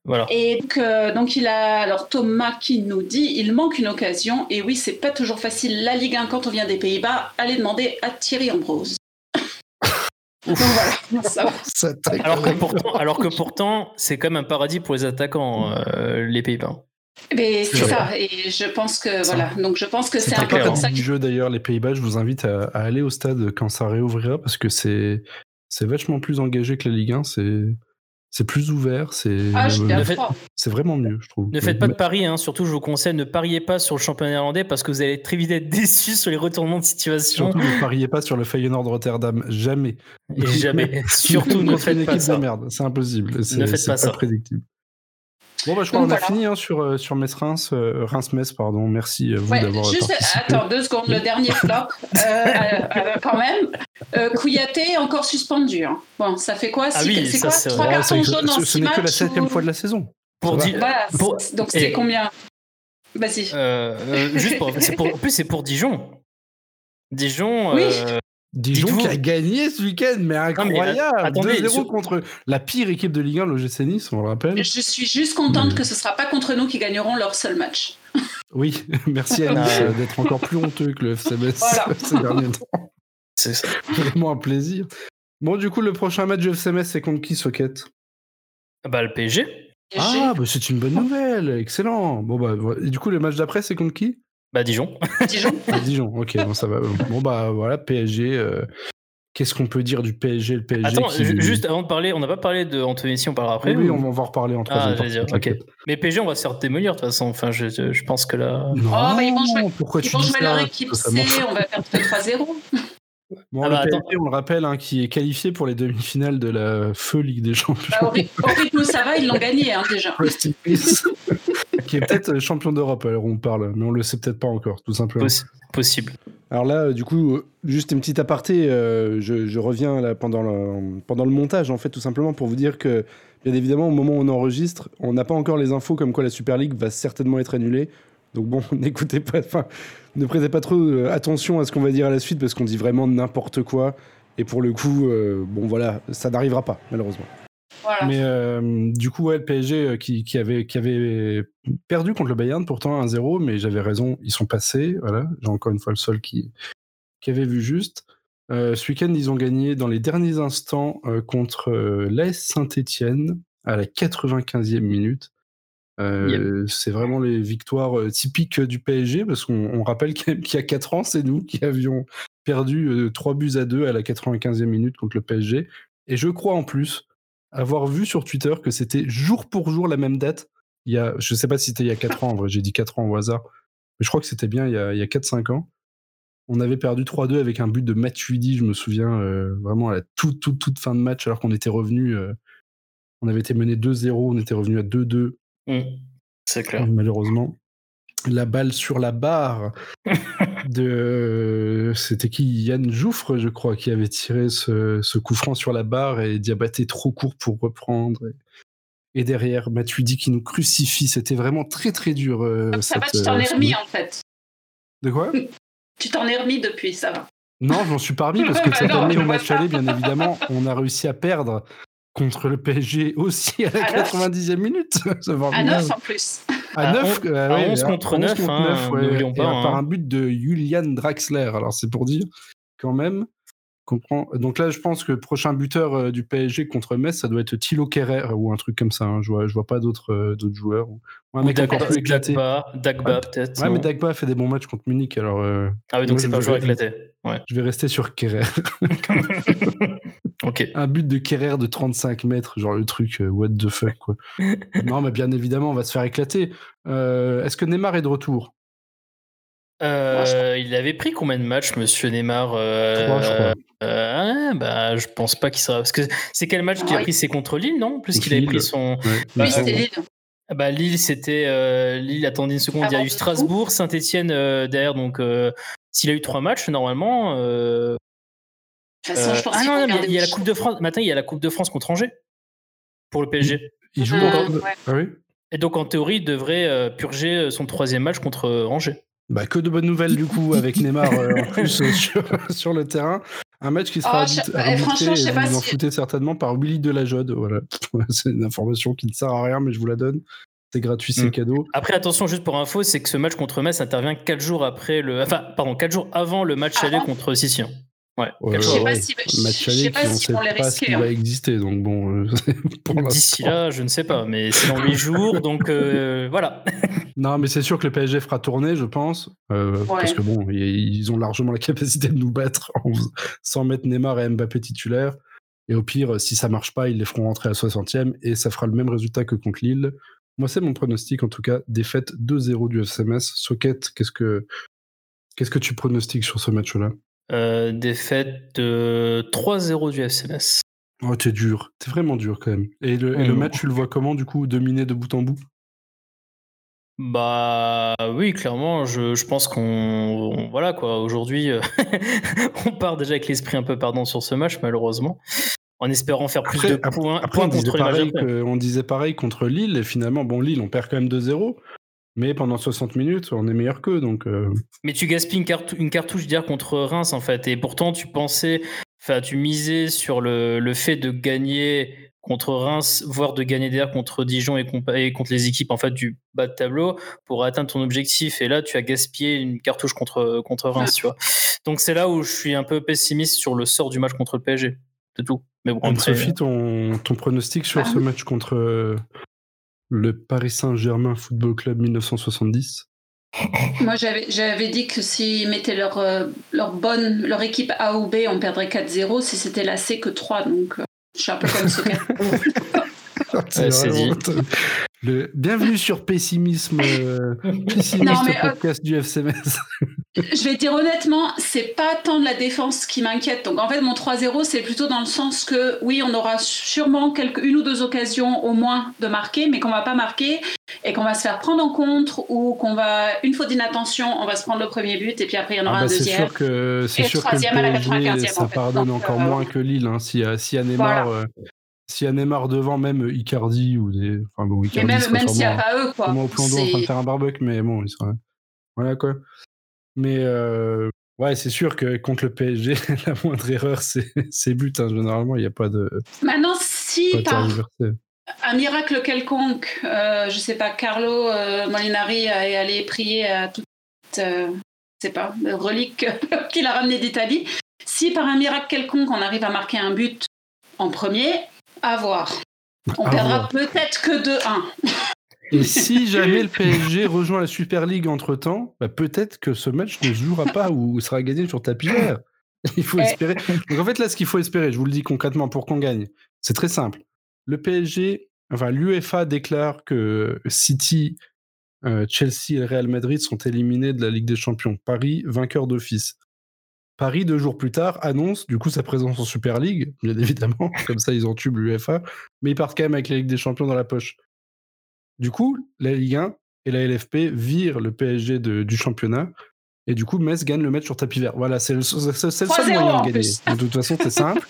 [SPEAKER 2] Voilà.
[SPEAKER 3] Et donc, donc, il a alors Thomas qui nous dit il manque une occasion. Et oui c'est pas toujours facile. La Ligue 1 quand on vient des Pays-Bas allez demander à Thierry Ambrose.
[SPEAKER 2] Alors, que pourtant, alors que pourtant, c'est comme un paradis pour les attaquants, euh, les Pays-Bas.
[SPEAKER 3] Mais c'est ça, et je pense que voilà, donc je pense que c'est un peu comme ça.
[SPEAKER 1] Du jeu d'ailleurs, les Pays-Bas, je vous invite à, aller au stade quand ça réouvrira parce que c'est c'est vachement plus engagé que la Ligue 1. C'est c'est plus ouvert, c'est
[SPEAKER 3] ah,
[SPEAKER 1] c'est vraiment mieux, je trouve.
[SPEAKER 2] Ne faites pas de paris, hein. surtout je vous conseille, ne pariez pas sur le championnat néerlandais parce que vous allez très vite être déçus sur les retournements de situation.
[SPEAKER 1] Surtout ne pariez pas sur le Feyenoord Rotterdam, jamais.
[SPEAKER 2] Et jamais. surtout ne faites pas ça.
[SPEAKER 1] merde, c'est impossible.
[SPEAKER 2] Ne faites pas, ça.
[SPEAKER 1] prédictible. Bon, bah, je crois qu'on a fini hein, sur, euh, sur Metz-Reims, euh, Reims-Metz, pardon. Merci à vous d'avoir juste,
[SPEAKER 3] Attends, deux secondes, le dernier flop, euh, quand même. Kouyaté encore suspendu. Hein. Bon, ça fait quoi?
[SPEAKER 2] Ah C'est
[SPEAKER 3] quoi? Trois cartons jaunes en
[SPEAKER 1] Ce n'est que la septième fois de la saison.
[SPEAKER 3] Pour voilà, donc c'est combien? Vas-y.
[SPEAKER 2] juste pour, pour, en plus, c'est pour Dijon. Dijon,
[SPEAKER 3] oui.
[SPEAKER 1] Dijon qui a gagné ce week-end, mais incroyable 2-0 contre la pire équipe de Ligue 1, l'OGC Nice, on le rappelle.
[SPEAKER 3] Je suis juste contente que ce ne sera pas contre nous qui gagneront leur seul match.
[SPEAKER 1] Oui, merci à Nice d'être encore plus honteux que le FCMS ces derniers temps.
[SPEAKER 2] C'est
[SPEAKER 1] vraiment un plaisir. Bon, du coup, le prochain match du FCMS, c'est contre qui, Socket?
[SPEAKER 2] Bah, le PSG.
[SPEAKER 1] Ah, bah, c'est une bonne nouvelle, excellent. Bon, bah, du coup, le match d'après, c'est contre qui?
[SPEAKER 2] Bah Dijon.
[SPEAKER 3] Dijon.
[SPEAKER 1] Dijon, ok, bon, ça va. Bon bah voilà, PSG. Euh, qu'est-ce qu'on peut dire du PSG Le PSG.
[SPEAKER 2] Attends, juste avant de parler, on n'a pas parlé de Anthony, si on parlera après.
[SPEAKER 1] Oui, on va en reparler en troisième
[SPEAKER 2] ah, ok. Mais PSG, on va se faire démolir de toute façon. Enfin, je, je pense que là.
[SPEAKER 1] Non, oh, bah, ils jouer, pourquoi ils
[SPEAKER 3] vont jouer leur équipe C, on va faire 3-0.
[SPEAKER 1] Bon, ah bah, le PSG, on le rappelle, hein, qui est qualifié pour les demi-finales de la feu Ligue des Champions.
[SPEAKER 3] Bah, au, rythme où ça va, ils l'ont gagné hein, déjà.
[SPEAKER 1] qui est peut-être euh, champion d'Europe, alors on parle, mais on le sait peut-être pas encore, tout simplement.
[SPEAKER 2] possible.
[SPEAKER 1] Alors là, du coup, juste une petite aparté, euh, je, reviens là pendant le, pendant le montage, en fait, tout simplement pour vous dire que, bien évidemment, au moment où on enregistre, on n'a pas encore les infos comme quoi la Super League va certainement être annulée. Donc bon, n'écoutez pas, enfin, ne prêtez pas trop euh, attention à ce qu'on va dire à la suite parce qu'on dit vraiment n'importe quoi. Et pour le coup, euh, bon voilà, ça n'arrivera pas, malheureusement. Mais euh, du coup, ouais, le PSG qui, avait, qui avait perdu contre le Bayern, pourtant 1-0, mais j'avais raison, ils sont passés. Voilà, j'ai encore une fois le seul qui, qui avait vu juste. ce week-end, ils ont gagné dans les derniers instants contre l'AS Saint-Etienne à la 95e minute. Euh, c'est vraiment les victoires euh, typiques du PSG, parce qu'on rappelle qu'il y a 4 ans, c'est nous qui avions perdu 3 euh, buts à 2 à la 95e minute contre le PSG. Et je crois en plus avoir vu sur Twitter que c'était jour pour jour la même date. Il y a, je sais pas si c'était il y a 4 ans, en vrai, j'ai dit 4 ans au hasard. Mais je crois que c'était bien il y a, il y a 4-5 ans. On avait perdu 3-2 avec un but de Matuidi, je me souviens, euh, vraiment à la toute, toute, toute fin de match, alors qu'on était revenu. Euh, on avait été mené 2-0, on était revenu à 2-2.
[SPEAKER 2] Mmh. c'est clair.
[SPEAKER 1] Malheureusement. La balle sur la barre de. C'était qui Yann Jouffre, je crois, qui avait tiré ce, ce, coup franc sur la barre et Diabaté trop court pour reprendre. Et, derrière, Matuidi qui nous crucifie. C'était vraiment très très dur. Euh,
[SPEAKER 3] ça va, tu t'en es remis en fait.
[SPEAKER 1] De quoi?
[SPEAKER 3] Tu t'en es remis depuis, ça va.
[SPEAKER 1] Non, je m'en suis pas remis parce que cette année au match aller, bien évidemment, on a réussi à perdre contre le PSG aussi à la 90e minute.
[SPEAKER 3] à 9 en plus.
[SPEAKER 1] À, 9, 11,
[SPEAKER 2] à 11 contre 9, 9 hein, ouais, pas,
[SPEAKER 1] hein. par un but de Julian Draxler. Alors c'est pour dire quand même Donc là, je pense que le prochain buteur euh, du PSG contre Metz, ça doit être Thilo Kerrer ou un truc comme ça. Hein. Je, vois, je vois pas d'autres euh, joueurs. Ou
[SPEAKER 2] un mec encore plus éclaté. Dagba, Dagba peut-être.
[SPEAKER 1] Ouais, mais Dagba a fait des bons matchs contre Munich. Alors, euh,
[SPEAKER 2] ah oui, donc c'est pas un joueur éclaté. Ouais.
[SPEAKER 1] Je vais rester sur Kerrer.
[SPEAKER 2] ok.
[SPEAKER 1] Un but de Kerrer de 35 mètres, genre le truc, what the fuck, quoi. non, mais bien évidemment, on va se faire éclater. Est-ce que Neymar est de retour?
[SPEAKER 2] Euh, il avait pris combien de matchs, Monsieur Neymar euh,
[SPEAKER 1] je crois.
[SPEAKER 2] Euh, bah, je pense pas qu'il sera. Parce que c'est quel match qu'il a pris? C'est contre Lille, non? Plus qu'il avait pris son.
[SPEAKER 3] oui, c'était Lille.
[SPEAKER 2] Ah bah, Lille, c'était. Lille, attendez une seconde, il y a eu Strasbourg, Saint-Etienne derrière. Donc, s'il a eu trois matchs, normalement.
[SPEAKER 3] De toute façon, je pense
[SPEAKER 2] ah non, non il y a la Coupe de France. Maintenant, il y a la Coupe de France contre Angers pour le PSG.
[SPEAKER 1] Il joue encore. Ah oui
[SPEAKER 2] Et donc, en théorie, il devrait purger son troisième match contre Angers.
[SPEAKER 1] Bah, que de bonnes nouvelles du coup avec Neymar euh, en plus euh, sur, le terrain. Un match qui sera oh, et vous en foutez certainement par Willy Delajode. Voilà, c'est une information qui ne sert à rien, mais je vous la donne. C'est gratuit, c'est mm. cadeau.
[SPEAKER 2] Après, attention, juste pour info, c'est que ce match contre Metz intervient 4 jours après le, enfin, pardon, 4 jours avant le match aller contre Sicien. Ouais.
[SPEAKER 1] je sais pas si, match aller qui on sait pas ce qui va hein. exister, donc bon. Euh,
[SPEAKER 2] D'ici là, je ne sais pas, mais c'est dans 8 jours, donc euh, voilà.
[SPEAKER 1] non, mais c'est sûr que le PSG fera tourner, je pense, euh, parce que bon, ils ont largement la capacité de nous battre sans mettre Neymar et Mbappé titulaires. Et au pire, si ça marche pas, ils les feront rentrer à 60e et ça fera le même résultat que contre Lille. Moi, c'est mon pronostic, en tout cas, défaite 2-0 du FCMS. Socket, qu'est-ce que qu'est-ce que tu pronostiques sur ce match-là?
[SPEAKER 2] Euh, défaite de 3-0 du FCMS.
[SPEAKER 1] Oh, t'es dur. T'es vraiment dur quand même. Et le, mmh. match, tu le vois comment, du coup, dominé de bout en bout?
[SPEAKER 2] Bah oui, clairement, je, pense qu'on. Voilà quoi, aujourd'hui, euh, on part déjà avec l'esprit un peu pardon sur ce match, malheureusement. En espérant faire plus de points,
[SPEAKER 1] on, disait on disait pareil contre Lille, et finalement, bon, Lille, on perd quand même 2-0. Mais pendant 60 minutes, on est meilleur qu'eux. Donc, euh.
[SPEAKER 2] Mais tu gaspilles une, une cartouche dire contre Reims, en fait. Et pourtant, tu pensais, enfin, tu misais sur le, le, fait de gagner contre Reims, voire de gagner d'air contre Dijon et, et, contre les équipes en fait du bas de tableau pour atteindre ton objectif. Et là, tu as gaspillé une cartouche contre, contre Reims, tu vois. Donc c'est là où je suis un peu pessimiste sur le sort du match contre le PSG. C'est tout.
[SPEAKER 1] Mais bon, Sophie, ton, ton pronostic sur ce match contre, le Paris Saint-Germain Football Club 1970
[SPEAKER 3] Moi, j'avais dit que s'ils mettaient leur, euh, leur, bonne, leur équipe A ou B, on perdrait 4-0. Si c'était la C, que 3. Donc, euh, je suis un peu comme ce
[SPEAKER 1] C'est dit. Le... Bienvenue sur Pessimisme, euh, pessimiste podcast du FCMS.
[SPEAKER 3] Je vais dire honnêtement, c'est pas tant de la défense qui m'inquiète. Donc en fait, mon 3-0, c'est plutôt dans le sens que oui, on aura sûrement quelques, une ou deux occasions au moins de marquer, mais qu'on va pas marquer et qu'on va se faire prendre en compte ou qu'on va, une fois d'inattention, on va se prendre le premier but et puis après il y en aura ah un bah, deuxième.
[SPEAKER 1] C'est sûr que, c'est sûr que le PSG, ça pardonne encore euh, moins que Lille. Hein, si, si Neymar, euh, s'il y a Neymar devant, même Icardi ou des. Enfin bon, Icardi.
[SPEAKER 3] même, même s'il n'y a pas eux, quoi.
[SPEAKER 1] au plan d'eau en train de faire un barbecue, mais bon, il sera. Voilà, quoi. Mais euh, ouais, c'est sûr que contre le PSG, la moindre erreur, c'est but. Hein. Généralement, il n'y a pas de.
[SPEAKER 3] Maintenant, si par un miracle quelconque, euh, je sais pas, Carlo euh, Molinari est allé prier à toute. Euh, je sais pas, relique qu'il a ramené d'Italie. Si par un miracle quelconque, on arrive à marquer un but en premier, à voir. On perdra peut-être que 2-1.
[SPEAKER 1] Et si jamais le PSG rejoint la Super League entre temps, bah peut-être que ce match ne se jouera pas ou sera gagné sur tapis vert. Il faut espérer. Donc en fait, là, ce qu'il faut espérer, je vous le dis concrètement pour qu'on gagne, c'est très simple. le PSG, enfin l'UEFA déclare que City, Chelsea et Real Madrid sont éliminés de la Ligue des Champions. Paris, vainqueur d'office. Paris, deux jours plus tard, annonce du coup sa présence en Super League, bien évidemment, comme ça ils entubent l'UEFA, mais ils partent quand même avec la Ligue des Champions dans la poche. Du coup, la Ligue 1 et la LFP virent le PSG du championnat, et du coup, Metz gagne le match sur tapis vert. Voilà, c'est le, seul moyen de gagner. De toute façon, c'est simple.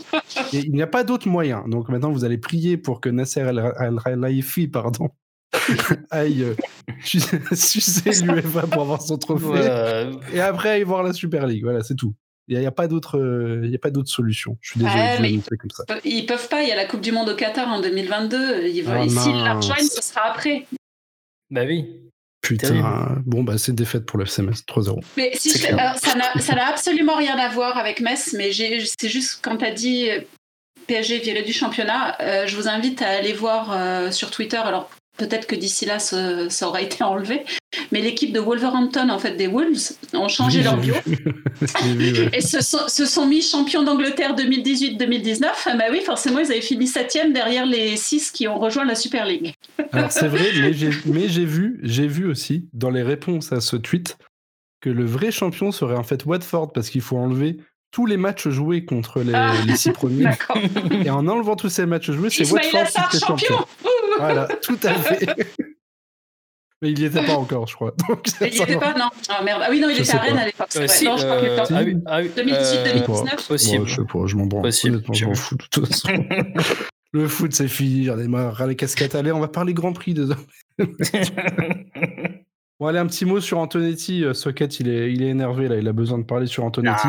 [SPEAKER 1] et il n'y a pas d'autre moyen. Donc maintenant, vous allez prier pour que Nasser Al-Laifi, pardon, aille euh, sucer l'UEFA pour avoir son trophée. Et après, aille voir la Super League. Voilà, c'est tout. Il n'y a, pas d'autre, il y a pas d'autre solution. Je suis désolé
[SPEAKER 3] ouais, de comme ça. Ils peuvent pas. Il y a la Coupe du Monde au Qatar en 2022. Ils veulent, oh, S'ils la rejoignent, ce sera après.
[SPEAKER 2] Bah oui.
[SPEAKER 1] Putain, bon, bah c'est défaite pour le FCMS, 3-0.
[SPEAKER 3] Mais si ça n'a absolument rien à voir avec Metz, mais c'est juste quand tu as dit PSG viré du championnat, euh, je vous invite à aller voir euh, sur Twitter. Alors peut-être que d'ici là, ça, aura été enlevé. Mais l'équipe de Wolverhampton, en fait, des Wolves, ont changé leur bio. Et se sont, mis champions d'Angleterre 2018-2019. Ah bah oui, forcément, ils avaient fini septième derrière les six qui ont rejoint la Super League.
[SPEAKER 1] Alors c'est vrai, mais j'ai vu, j'ai vu aussi dans les réponses à ce tweet que le vrai champion serait en fait Watford parce qu'il faut enlever tous les matchs joués contre les, ah, six premiers. Et en enlevant tous ces matchs joués, c'est Watford qui est champion. Voilà, tout à fait. Mais il n'y était pas encore, je crois.
[SPEAKER 3] Donc, il n'y était pas, non. Ah merde. Ah oui, non, il était à Rennes à l'époque. Euh, si, non, je crois que euh, ah, 2018-2019.
[SPEAKER 2] Possible.
[SPEAKER 1] je sais pas, je m'en branle.
[SPEAKER 2] Possible.
[SPEAKER 1] Je m'en fous de toute façon. Le foot, c'est fini. J'en ai marre. Les casquettes, allez, on va parler Grand Prix désormais. Bon, allez, un petit mot sur Antonetti. Euh, Socket, il est, il est énervé, là. Il a besoin de parler sur Antonetti.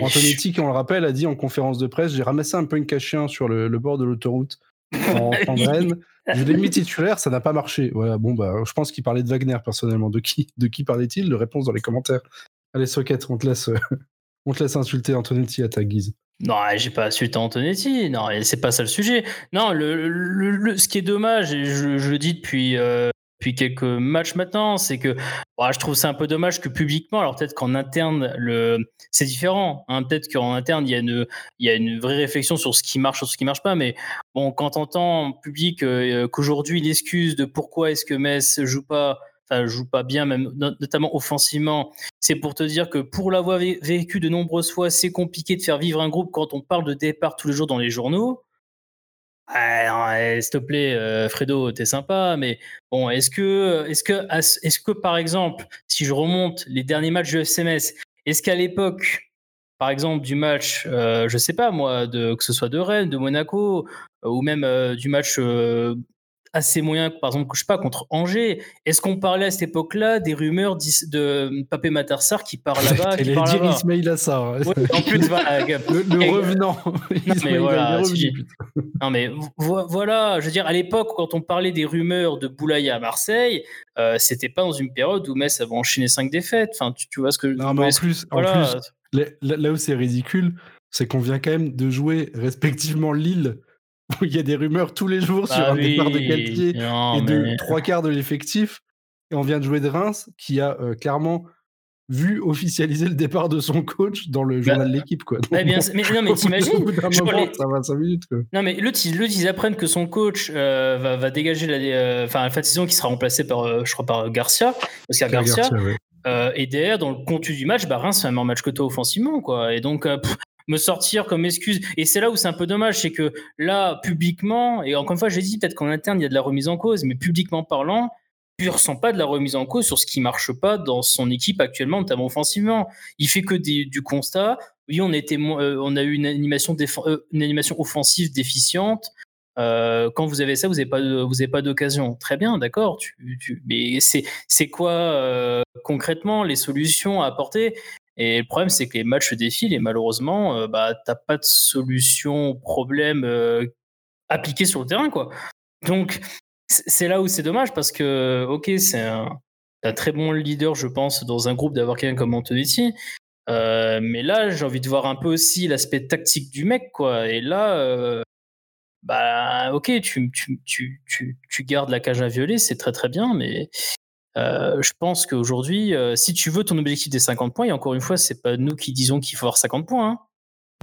[SPEAKER 1] Antonetti, qui, on le rappelle, a dit en conférence de presse J'ai ramassé un punk à chien sur le, le bord de l'autoroute en, en Je l'ai mis titulaire, ça n'a pas marché. Voilà, bon, bah, je pense qu'il parlait de Wagner personnellement. De qui, de qui parlait-il? De réponse dans les commentaires. Allez, Socket, on te laisse, on te laisse insulter Antonetti à ta guise.
[SPEAKER 2] Non, j'ai pas insulté Antonetti. Non, c'est pas ça le sujet. Non, le, ce qui est dommage, et je, je le dis depuis, euh, depuis quelques matchs maintenant, c'est que je trouve ça un peu dommage que publiquement, alors peut-être qu'en interne, le... c'est différent. Hein, peut-être qu'en interne, il y, a une, il y a une vraie réflexion sur ce qui marche, sur ce qui marche pas. Mais bon, quand on entend en public euh, qu'aujourd'hui, l'excuse de pourquoi est-ce que Metz joue pas, joue pas bien, même notamment offensivement, c'est pour te dire que pour l'avoir vécu de nombreuses fois, c'est compliqué de faire vivre un groupe quand on parle de départ tous les jours dans les journaux. Ah, s'il te plaît, euh, Fredo, t'es sympa, mais bon, est-ce que, est-ce que, par exemple, si je remonte les derniers matchs de FCMS, est-ce qu'à l'époque, par exemple, du match, euh, je sais pas moi, que ce soit de Rennes, de Monaco, ou même euh, du match assez moyen, par exemple, je sais pas, contre Angers. Est-ce qu'on parlait à cette époque-là des rumeurs de Papé Matarsar qui part là-bas
[SPEAKER 1] qui part
[SPEAKER 2] là
[SPEAKER 1] Ismail Assar.
[SPEAKER 2] en plus,
[SPEAKER 1] le, revenant.
[SPEAKER 2] mais voilà, non, mais voilà, je veux dire, à l'époque, quand on parlait des rumeurs de Boulaya à Marseille, euh, c'était pas dans une période où Metz avait enchaîné cinq défaites. Enfin, tu, vois ce que.
[SPEAKER 1] Non, mais en plus, en plus là où c'est ridicule, c'est qu'on vient quand même de jouer respectivement Lille il y a des rumeurs tous les jours sur bah un départ de Galtier et de trois quarts de l'effectif. Et on vient de jouer de Reims, qui a euh, clairement vu officialiser le départ de son coach dans le bah, journal de l'équipe. Quoi.
[SPEAKER 2] mais non, mais t'imagines
[SPEAKER 1] Ça va 5 minutes. Quoi.
[SPEAKER 2] Non, mais le, ils apprennent que son coach euh, va, va, dégager la, euh, enfin, de saison qui sera remplacé par, je crois, par Garcia. Oscar Garcia. et derrière, dans le contenu du match, bah, Reims fait un meilleur match que toi offensivement. Quoi. Et donc, me sortir comme excuse. Et c'est là où c'est un peu dommage, c'est que là, publiquement, et encore une fois, j'ai dit peut-être qu'en interne, il y a de la remise en cause, mais publiquement parlant, ne ressent pas de la remise en cause sur ce qui marche pas dans son équipe actuellement, notamment offensivement. Il fait que du constat. Oui, on, était, euh, on a eu une animation, euh, offensive déficiente. Euh, quand vous avez ça, vous n'avez pas, d'occasion. Très bien, d'accord. Tu, mais c'est quoi concrètement les solutions à apporter? Et le problème, c'est que les matchs défilent et malheureusement, euh, bah, tu n'as pas de solution au problème euh, appliqué sur le terrain. Quoi. Donc, c'est là où c'est dommage parce que, ok, c'est un, très bon leader, je pense, dans un groupe d'avoir quelqu'un comme Antonetti. Euh, mais là, j'ai envie de voir un peu aussi l'aspect tactique du mec, quoi. Et là, bah, ok, tu, tu, tu, tu, gardes la cage à violer, c'est très très bien, mais euh, je pense qu'aujourd'hui, euh, si tu veux ton objectif des 50 points, et encore une fois, c'est pas nous qui disons qu'il faut avoir 50 points, hein.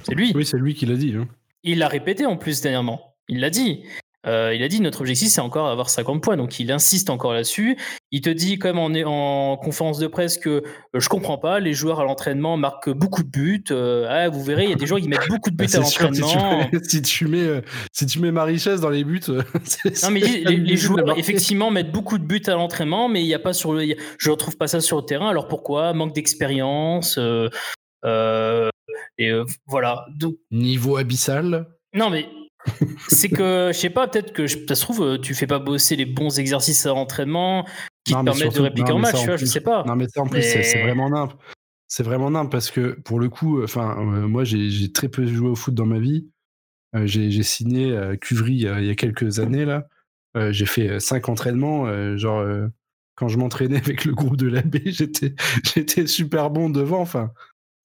[SPEAKER 2] c'est lui.
[SPEAKER 1] Oui, c'est lui qui l'a dit. Hein.
[SPEAKER 2] Il l'a répété en plus dernièrement. Il l'a dit. Euh, il a dit notre objectif c'est encore avoir 50 points, donc il insiste encore là-dessus. Il te dit comme est en conférence de presse que euh, je comprends pas, les joueurs à l'entraînement marquent beaucoup de buts. Euh, ah, vous verrez, il y a des joueurs qui mettent beaucoup de buts bah, à l'entraînement.
[SPEAKER 1] Si, tu mets si tu mets Marichès dans les buts,
[SPEAKER 2] non mais les, joueurs effectivement mettent beaucoup de buts à l'entraînement, mais il y a pas sur le, je retrouve pas ça sur le terrain. Alors pourquoi? Manque d'expérience. et voilà.
[SPEAKER 1] Niveau abyssal.
[SPEAKER 2] Non mais c'est que, je sais pas, peut-être que ça se trouve, euh, tu fais pas bosser les bons exercices à l'entraînement qui te permettent de répliquer en match, tu vois, je sais pas.
[SPEAKER 1] Non, mais ça, en plus, c'est vraiment nimp. C'est vraiment nimp parce que, pour le coup, enfin, euh, moi, j'ai très peu joué au foot dans ma vie. Euh, j'ai signé à Cuvry il y a quelques années, là. j'ai fait cinq entraînements, genre, quand je m'entraînais avec le groupe de l'AB, j'étais super bon devant, enfin.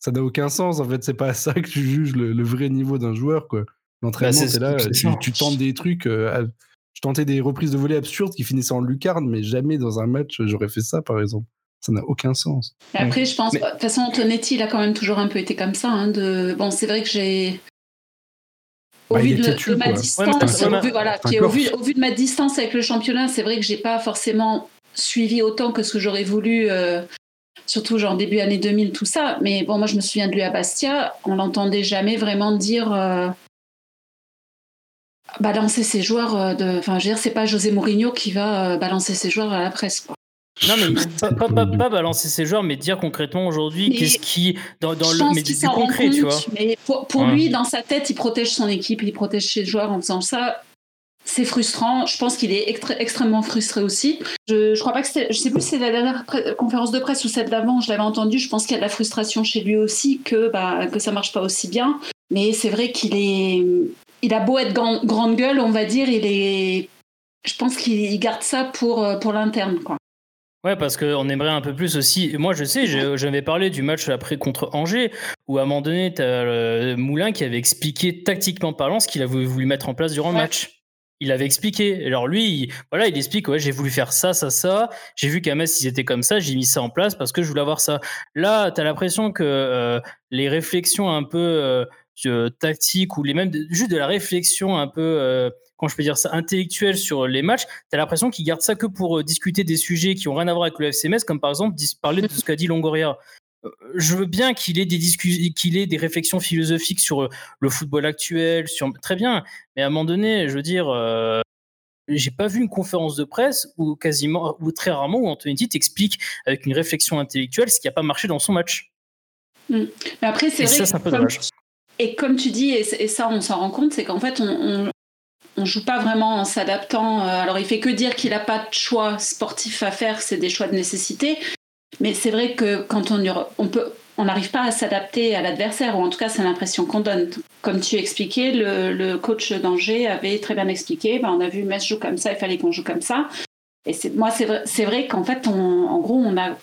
[SPEAKER 1] Ça n'a aucun sens, en fait, c'est pas ça que tu juges le, le vrai niveau d'un joueur, quoi. L'entraînement, bah, c'est là, tu, tentes des trucs. Euh, je tentais des reprises de volée absurdes qui finissaient en lucarne, mais jamais dans un match j'aurais fait ça, par exemple. Ça n'a aucun sens.
[SPEAKER 3] Après, je pense, de toute façon, Antonetti, il a quand même toujours un peu été comme ça. Hein, de... Bon, c'est vrai que j'ai. Au, bah, vu de, ma distance, au, vu, voilà, au, vu, au, vu, de ma distance avec le championnat, c'est vrai que j'ai pas forcément suivi autant que ce que j'aurais voulu, euh, surtout genre début année 2000, tout ça. Mais bon, moi, je me souviens de lui à Bastia, on l'entendait jamais vraiment dire. Euh, balancer ses joueurs euh, de. Enfin, je veux dire, c'est pas José Mourinho qui va euh, balancer ses joueurs à la presse. Quoi.
[SPEAKER 2] Non, mais pas, pas, balancer ses joueurs, mais dire concrètement aujourd'hui qu'est-ce qui. Dans, dans le, mais du, concret, tu vois.
[SPEAKER 3] Mais pour, lui, dans sa tête, il protège son équipe, il protège ses joueurs en faisant ça. C'est frustrant. Je pense qu'il est extrêmement frustré aussi. Je, je crois pas que c'était. Je sais plus si c'est la dernière conférence de presse ou celle d'avant, je l'avais entendu. Je pense qu'il y a de la frustration chez lui aussi, que, bah, que ça marche pas aussi bien. Mais c'est vrai qu'il est il a beau être grande gueule, on va dire, il est. Je pense qu'il garde ça pour, euh, pour l'interne, quoi.
[SPEAKER 2] Ouais, parce qu'on aimerait un peu plus aussi. Moi, je sais, j'avais parlé du match après contre Angers, où à un moment donné, tu as Moulin qui avait expliqué tactiquement parlant ce qu'il avait voulu mettre en place durant le match. Il avait expliqué. Alors lui, il, voilà, il explique, ouais, j'ai voulu faire ça, ça, ça. J'ai vu qu'à Metz, ils étaient comme ça, j'ai mis ça en place parce que je voulais avoir ça. Là, tu as l'impression que euh, les réflexions un peu euh, euh, tactique ou les mêmes juste de la réflexion un peu euh, quand je peux dire ça intellectuelle sur les matchs tu as l'impression qu'ils gardent ça que pour euh, discuter des sujets qui ont rien à voir avec le FCMS comme par exemple parler de ce qu'a dit Longoria. Je veux bien qu'il ait des qu'il ait des réflexions philosophiques sur le football actuel sur très bien mais à un moment donné je veux dire j'ai pas vu une conférence de presse où quasiment ou très rarement où Antonetti t'explique avec une réflexion intellectuelle ce qui a pas marché dans son match.
[SPEAKER 3] Mais après, c'est vrai ça, que, et comme tu dis, et, ça on s'en rend compte, c'est qu'en fait on, on, joue pas vraiment en s'adaptant. Euh, alors il fait que dire qu'il n'a pas de choix sportif à faire, c'est des choix de nécessité. Mais c'est vrai que quand on, on peut, on n'arrive pas à s'adapter à l'adversaire, ou en tout cas c'est l'impression qu'on donne. Comme tu expliquais, le, coach d'Angers avait très bien expliqué, ben, on a vu Metz joue comme ça, il fallait qu'on joue comme ça. Et moi c'est vrai, vrai qu'en fait, en gros, on a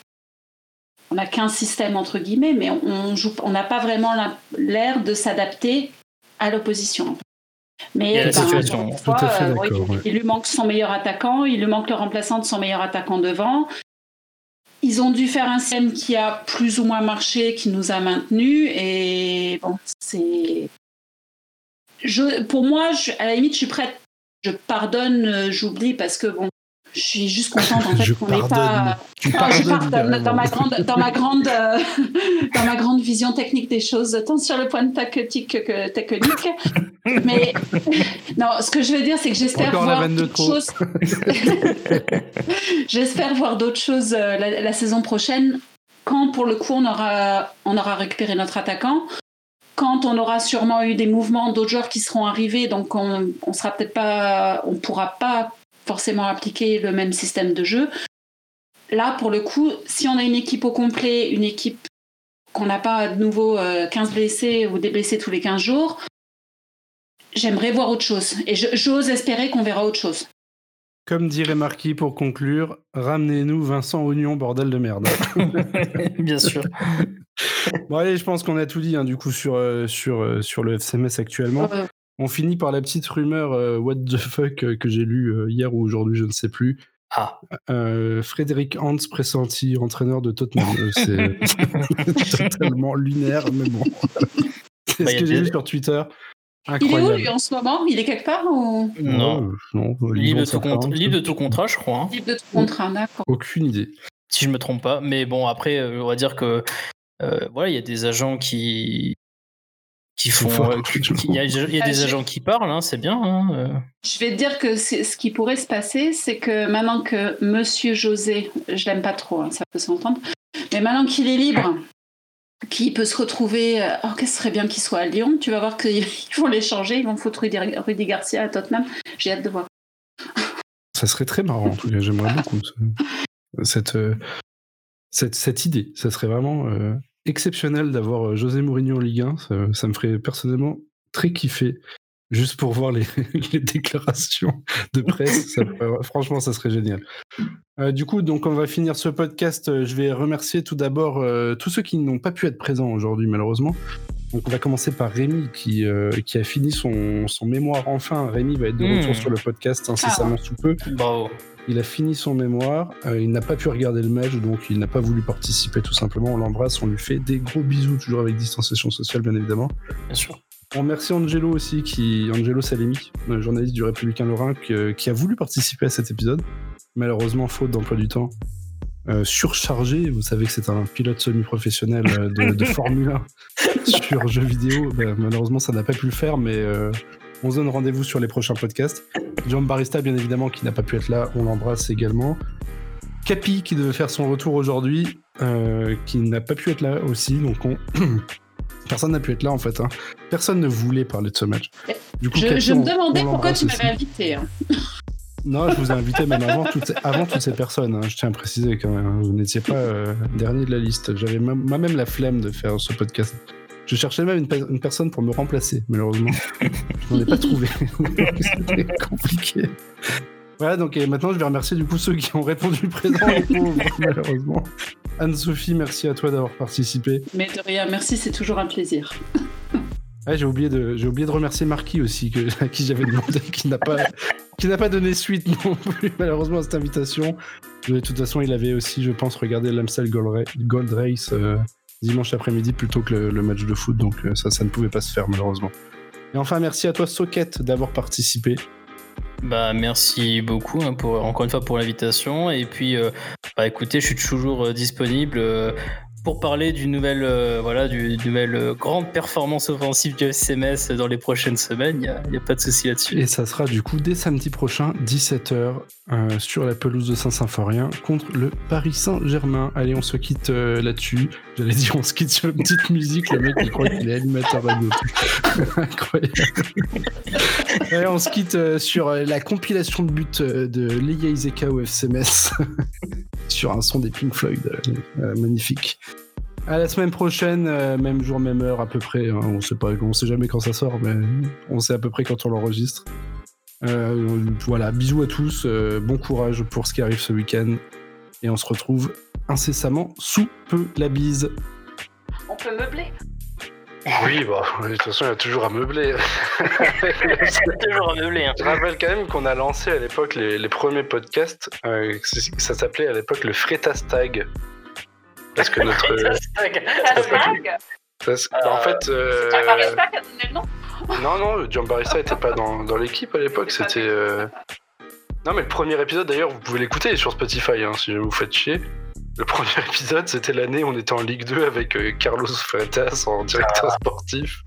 [SPEAKER 3] on n'a qu'un système entre guillemets, mais on joue, on n'a pas vraiment l'air de s'adapter à l'opposition. Mais ben, il, lui manque son meilleur attaquant, il lui manque le remplaçant de son meilleur attaquant devant. Ils ont dû faire un système qui a plus ou moins marché, qui nous a maintenus, et bon, c'est. Je, pour moi, à la limite, je suis prête. Je pardonne, euh, j'oublie parce que bon, je suis juste contente en fait qu'on n'ait pas. je pardonne dans ma grande, dans ma grande, euh, dans ma grande vision technique des choses, tant sur le point de tactique que technique. Mais non, ce que je veux dire, c'est que j'espère voir d'autres choses. j'espère voir d'autres choses euh, la, saison prochaine, quand pour le coup on aura, on aura récupéré notre attaquant. Quand on aura sûrement eu des mouvements d'autres joueurs qui seront arrivés, donc on, on sera peut-être pas, on pourra pas forcément appliquer le même système de jeu. Là, pour le coup, si on a une équipe au complet, une équipe qu'on n'a pas de nouveau 15 euh, blessés ou des blessés tous les 15 jours, j'aimerais voir autre chose. Et j'ose espérer qu'on verra autre chose.
[SPEAKER 1] Comme dirait Marquis pour conclure, ramenez-nous Vincent Oignon, bordel de merde.
[SPEAKER 2] Bien sûr.
[SPEAKER 1] bon allez, je pense qu'on a tout dit hein, du coup sur, euh, sur, euh, sur le FCMS actuellement. On finit par la petite rumeur euh, what the fuck euh, que j'ai lu euh, hier ou aujourd'hui, je ne sais plus.
[SPEAKER 2] Ah.
[SPEAKER 1] Frédéric Hans pressenti entraîneur de Tottenham. c'est totalement lunaire, mais bon. c'est bah, ce que j'ai lu sur Twitter.
[SPEAKER 3] Il est où lui en ce moment? Il est quelque part ou?
[SPEAKER 2] Non, libre, de tout libre de tout contrat, je crois. Hein.
[SPEAKER 3] Libre de tout contrat, d'accord.
[SPEAKER 1] Aucune idée.
[SPEAKER 2] Si je me trompe pas, mais bon après, on va dire que voilà, il y a des agents qui qui font. Il y, a des agents qui parlent, hein, c'est bien. Hein, euh.
[SPEAKER 3] Je vais te dire que ce qui pourrait se passer, c'est que maintenant que Monsieur José, je l'aime pas trop, hein, ça peut s'entendre, mais maintenant qu'il est libre, qu'il peut se retrouver, euh, oh, qu'est-ce serait bien qu'il soit à Lyon, tu vas voir qu'ils vont l'échanger, ils vont foutre Rudy, Garcia à Tottenham. J'ai hâte de voir.
[SPEAKER 1] Ça serait très marrant, en tout cas, j'aimerais beaucoup cette, euh, cette, cette, idée. Ça serait vraiment exceptionnel d'avoir euh, José Mourinho en Ligue 1. Ça, me ferait personnellement très kiffer. Juste pour voir les, déclarations de presse, franchement, ça serait génial. Euh, du coup, donc on va finir ce podcast. Euh, je vais remercier tout d'abord tous ceux qui n'ont pas pu être présents aujourd'hui, malheureusement. Donc on va commencer par Rémi qui, qui a fini son, son mémoire enfin. Rémi va être de retour hmm. sur le podcast incessamment ah. sous peu.
[SPEAKER 2] Bravo.
[SPEAKER 1] Il a fini son mémoire, euh, il n'a pas pu regarder le match, donc il n'a pas voulu participer tout simplement. On l'embrasse, on lui fait des gros bisous, toujours avec distanciation sociale bien évidemment.
[SPEAKER 2] Bien sûr.
[SPEAKER 1] On remercie Angelo aussi, qui, Angelo Salemi, journaliste du Républicain Lorrain, qui, a voulu participer à cet épisode. Malheureusement, faute d'emploi du temps, euh, surchargé. Vous savez que c'est un pilote semi-professionnel euh, de, Formule 1 sur jeux vidéo. Ben, malheureusement, ça n'a pas pu le faire, mais on se donne rendez-vous sur les prochains podcasts. John Barista, bien évidemment, qui n'a pas pu être là, on l'embrasse également. Capi, qui devait faire son retour aujourd'hui, euh, qui n'a pas pu être là aussi. Donc, personne n'a pu être là, en fait. Hein. Personne ne voulait parler de ce match.
[SPEAKER 3] Du coup, je, me demandais pourquoi tu m'avais invité. Hein.
[SPEAKER 1] Non, je vous ai invité même avant toutes, avant toutes ces personnes. Hein. Je tiens à préciser quand même. Vous n'étiez pas euh, dernier de la liste. J'avais moi-même la flemme de faire ce podcast. Je cherchais même une, personne pour me remplacer, malheureusement. je n'en ai pas trouvé. C'était compliqué. Voilà, donc maintenant je vais remercier du coup ceux qui ont répondu présent, malheureusement. Anne-Sophie, merci à toi d'avoir participé.
[SPEAKER 3] Mais de rien, merci, c'est toujours un plaisir.
[SPEAKER 1] j'ai oublié de j'ai oublié de remercier Marquis aussi que, à qui j'avais demandé qui n'a pas qui n'a pas donné suite non plus malheureusement à cette invitation. De toute façon, il avait aussi, je pense, regardé l'Amstel Gold Race euh, dimanche après-midi plutôt que le, match de foot, donc euh, ça, ça ne pouvait pas se faire malheureusement. Et enfin, merci à toi Socket d'avoir participé.
[SPEAKER 2] Bah merci beaucoup hein, pour encore une fois pour l'invitation. Et puis euh, bah écoutez je suis toujours euh, disponible pour parler d'une nouvelle, euh, voilà, nouvelle euh, grande performance offensive du SMS dans les prochaines semaines. Il n'y a, pas de souci là-dessus.
[SPEAKER 1] Et ça sera du coup dès samedi prochain, 17h, euh, sur la pelouse de Saint-Symphorien contre le Paris Saint-Germain. Allez, on se quitte là-dessus. J'allais dire, on se quitte sur une petite musique. Le mec, il croit qu'il est animateur radio. Incroyable. Allez, on se quitte sur la compilation de buts de Leia Izeka au FCMS. sur un son des Pink Floyd. magnifique. À la semaine prochaine, euh, même jour, même heure à peu près. Hein. on sait pas, on sait jamais quand ça sort, mais on sait à peu près quand on l'enregistre. Euh, voilà, bisous à tous, euh, bon courage pour ce qui arrive ce week-end, et on se retrouve incessamment sous peu la bise.
[SPEAKER 3] On peut meubler.
[SPEAKER 1] Oui, bah, de toute façon, il y a toujours à meubler.
[SPEAKER 2] toujours à meubler. Hein.
[SPEAKER 1] Je rappelle quand même qu'on a lancé à l'époque les, premiers podcasts. ça s'appelait à l'époque le Fretastag. Parce que notre. en fait. Euh... Non, non, John Barista n'était pas dans, dans l'équipe à l'époque. C'était. Euh, non, mais le premier épisode, d'ailleurs, vous pouvez l'écouter sur Spotify hein, si vous faites chier. Le premier épisode, c'était l'année où on était en Ligue 2 avec euh, Carlos Freitas en directeur ah. sportif.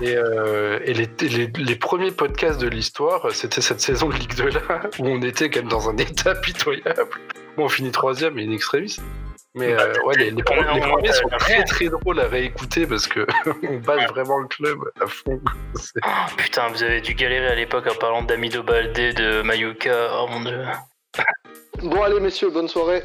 [SPEAKER 1] et, euh, et les, les, les, premiers podcasts de l'histoire, c'était cette saison de Ligue 2 là, où on était quand même dans un état pitoyable. Bon, on finit troisième et une extrémis. Mais euh, ouais, les, les, premiers sont très très drôles à réécouter parce que on bat vraiment le club à fond.
[SPEAKER 2] Oh, putain, vous avez dû galérer à l'époque en parlant d'Amido Baldé, de Mayuka, oh mon dieu.
[SPEAKER 4] Bon allez messieurs, bonne soirée.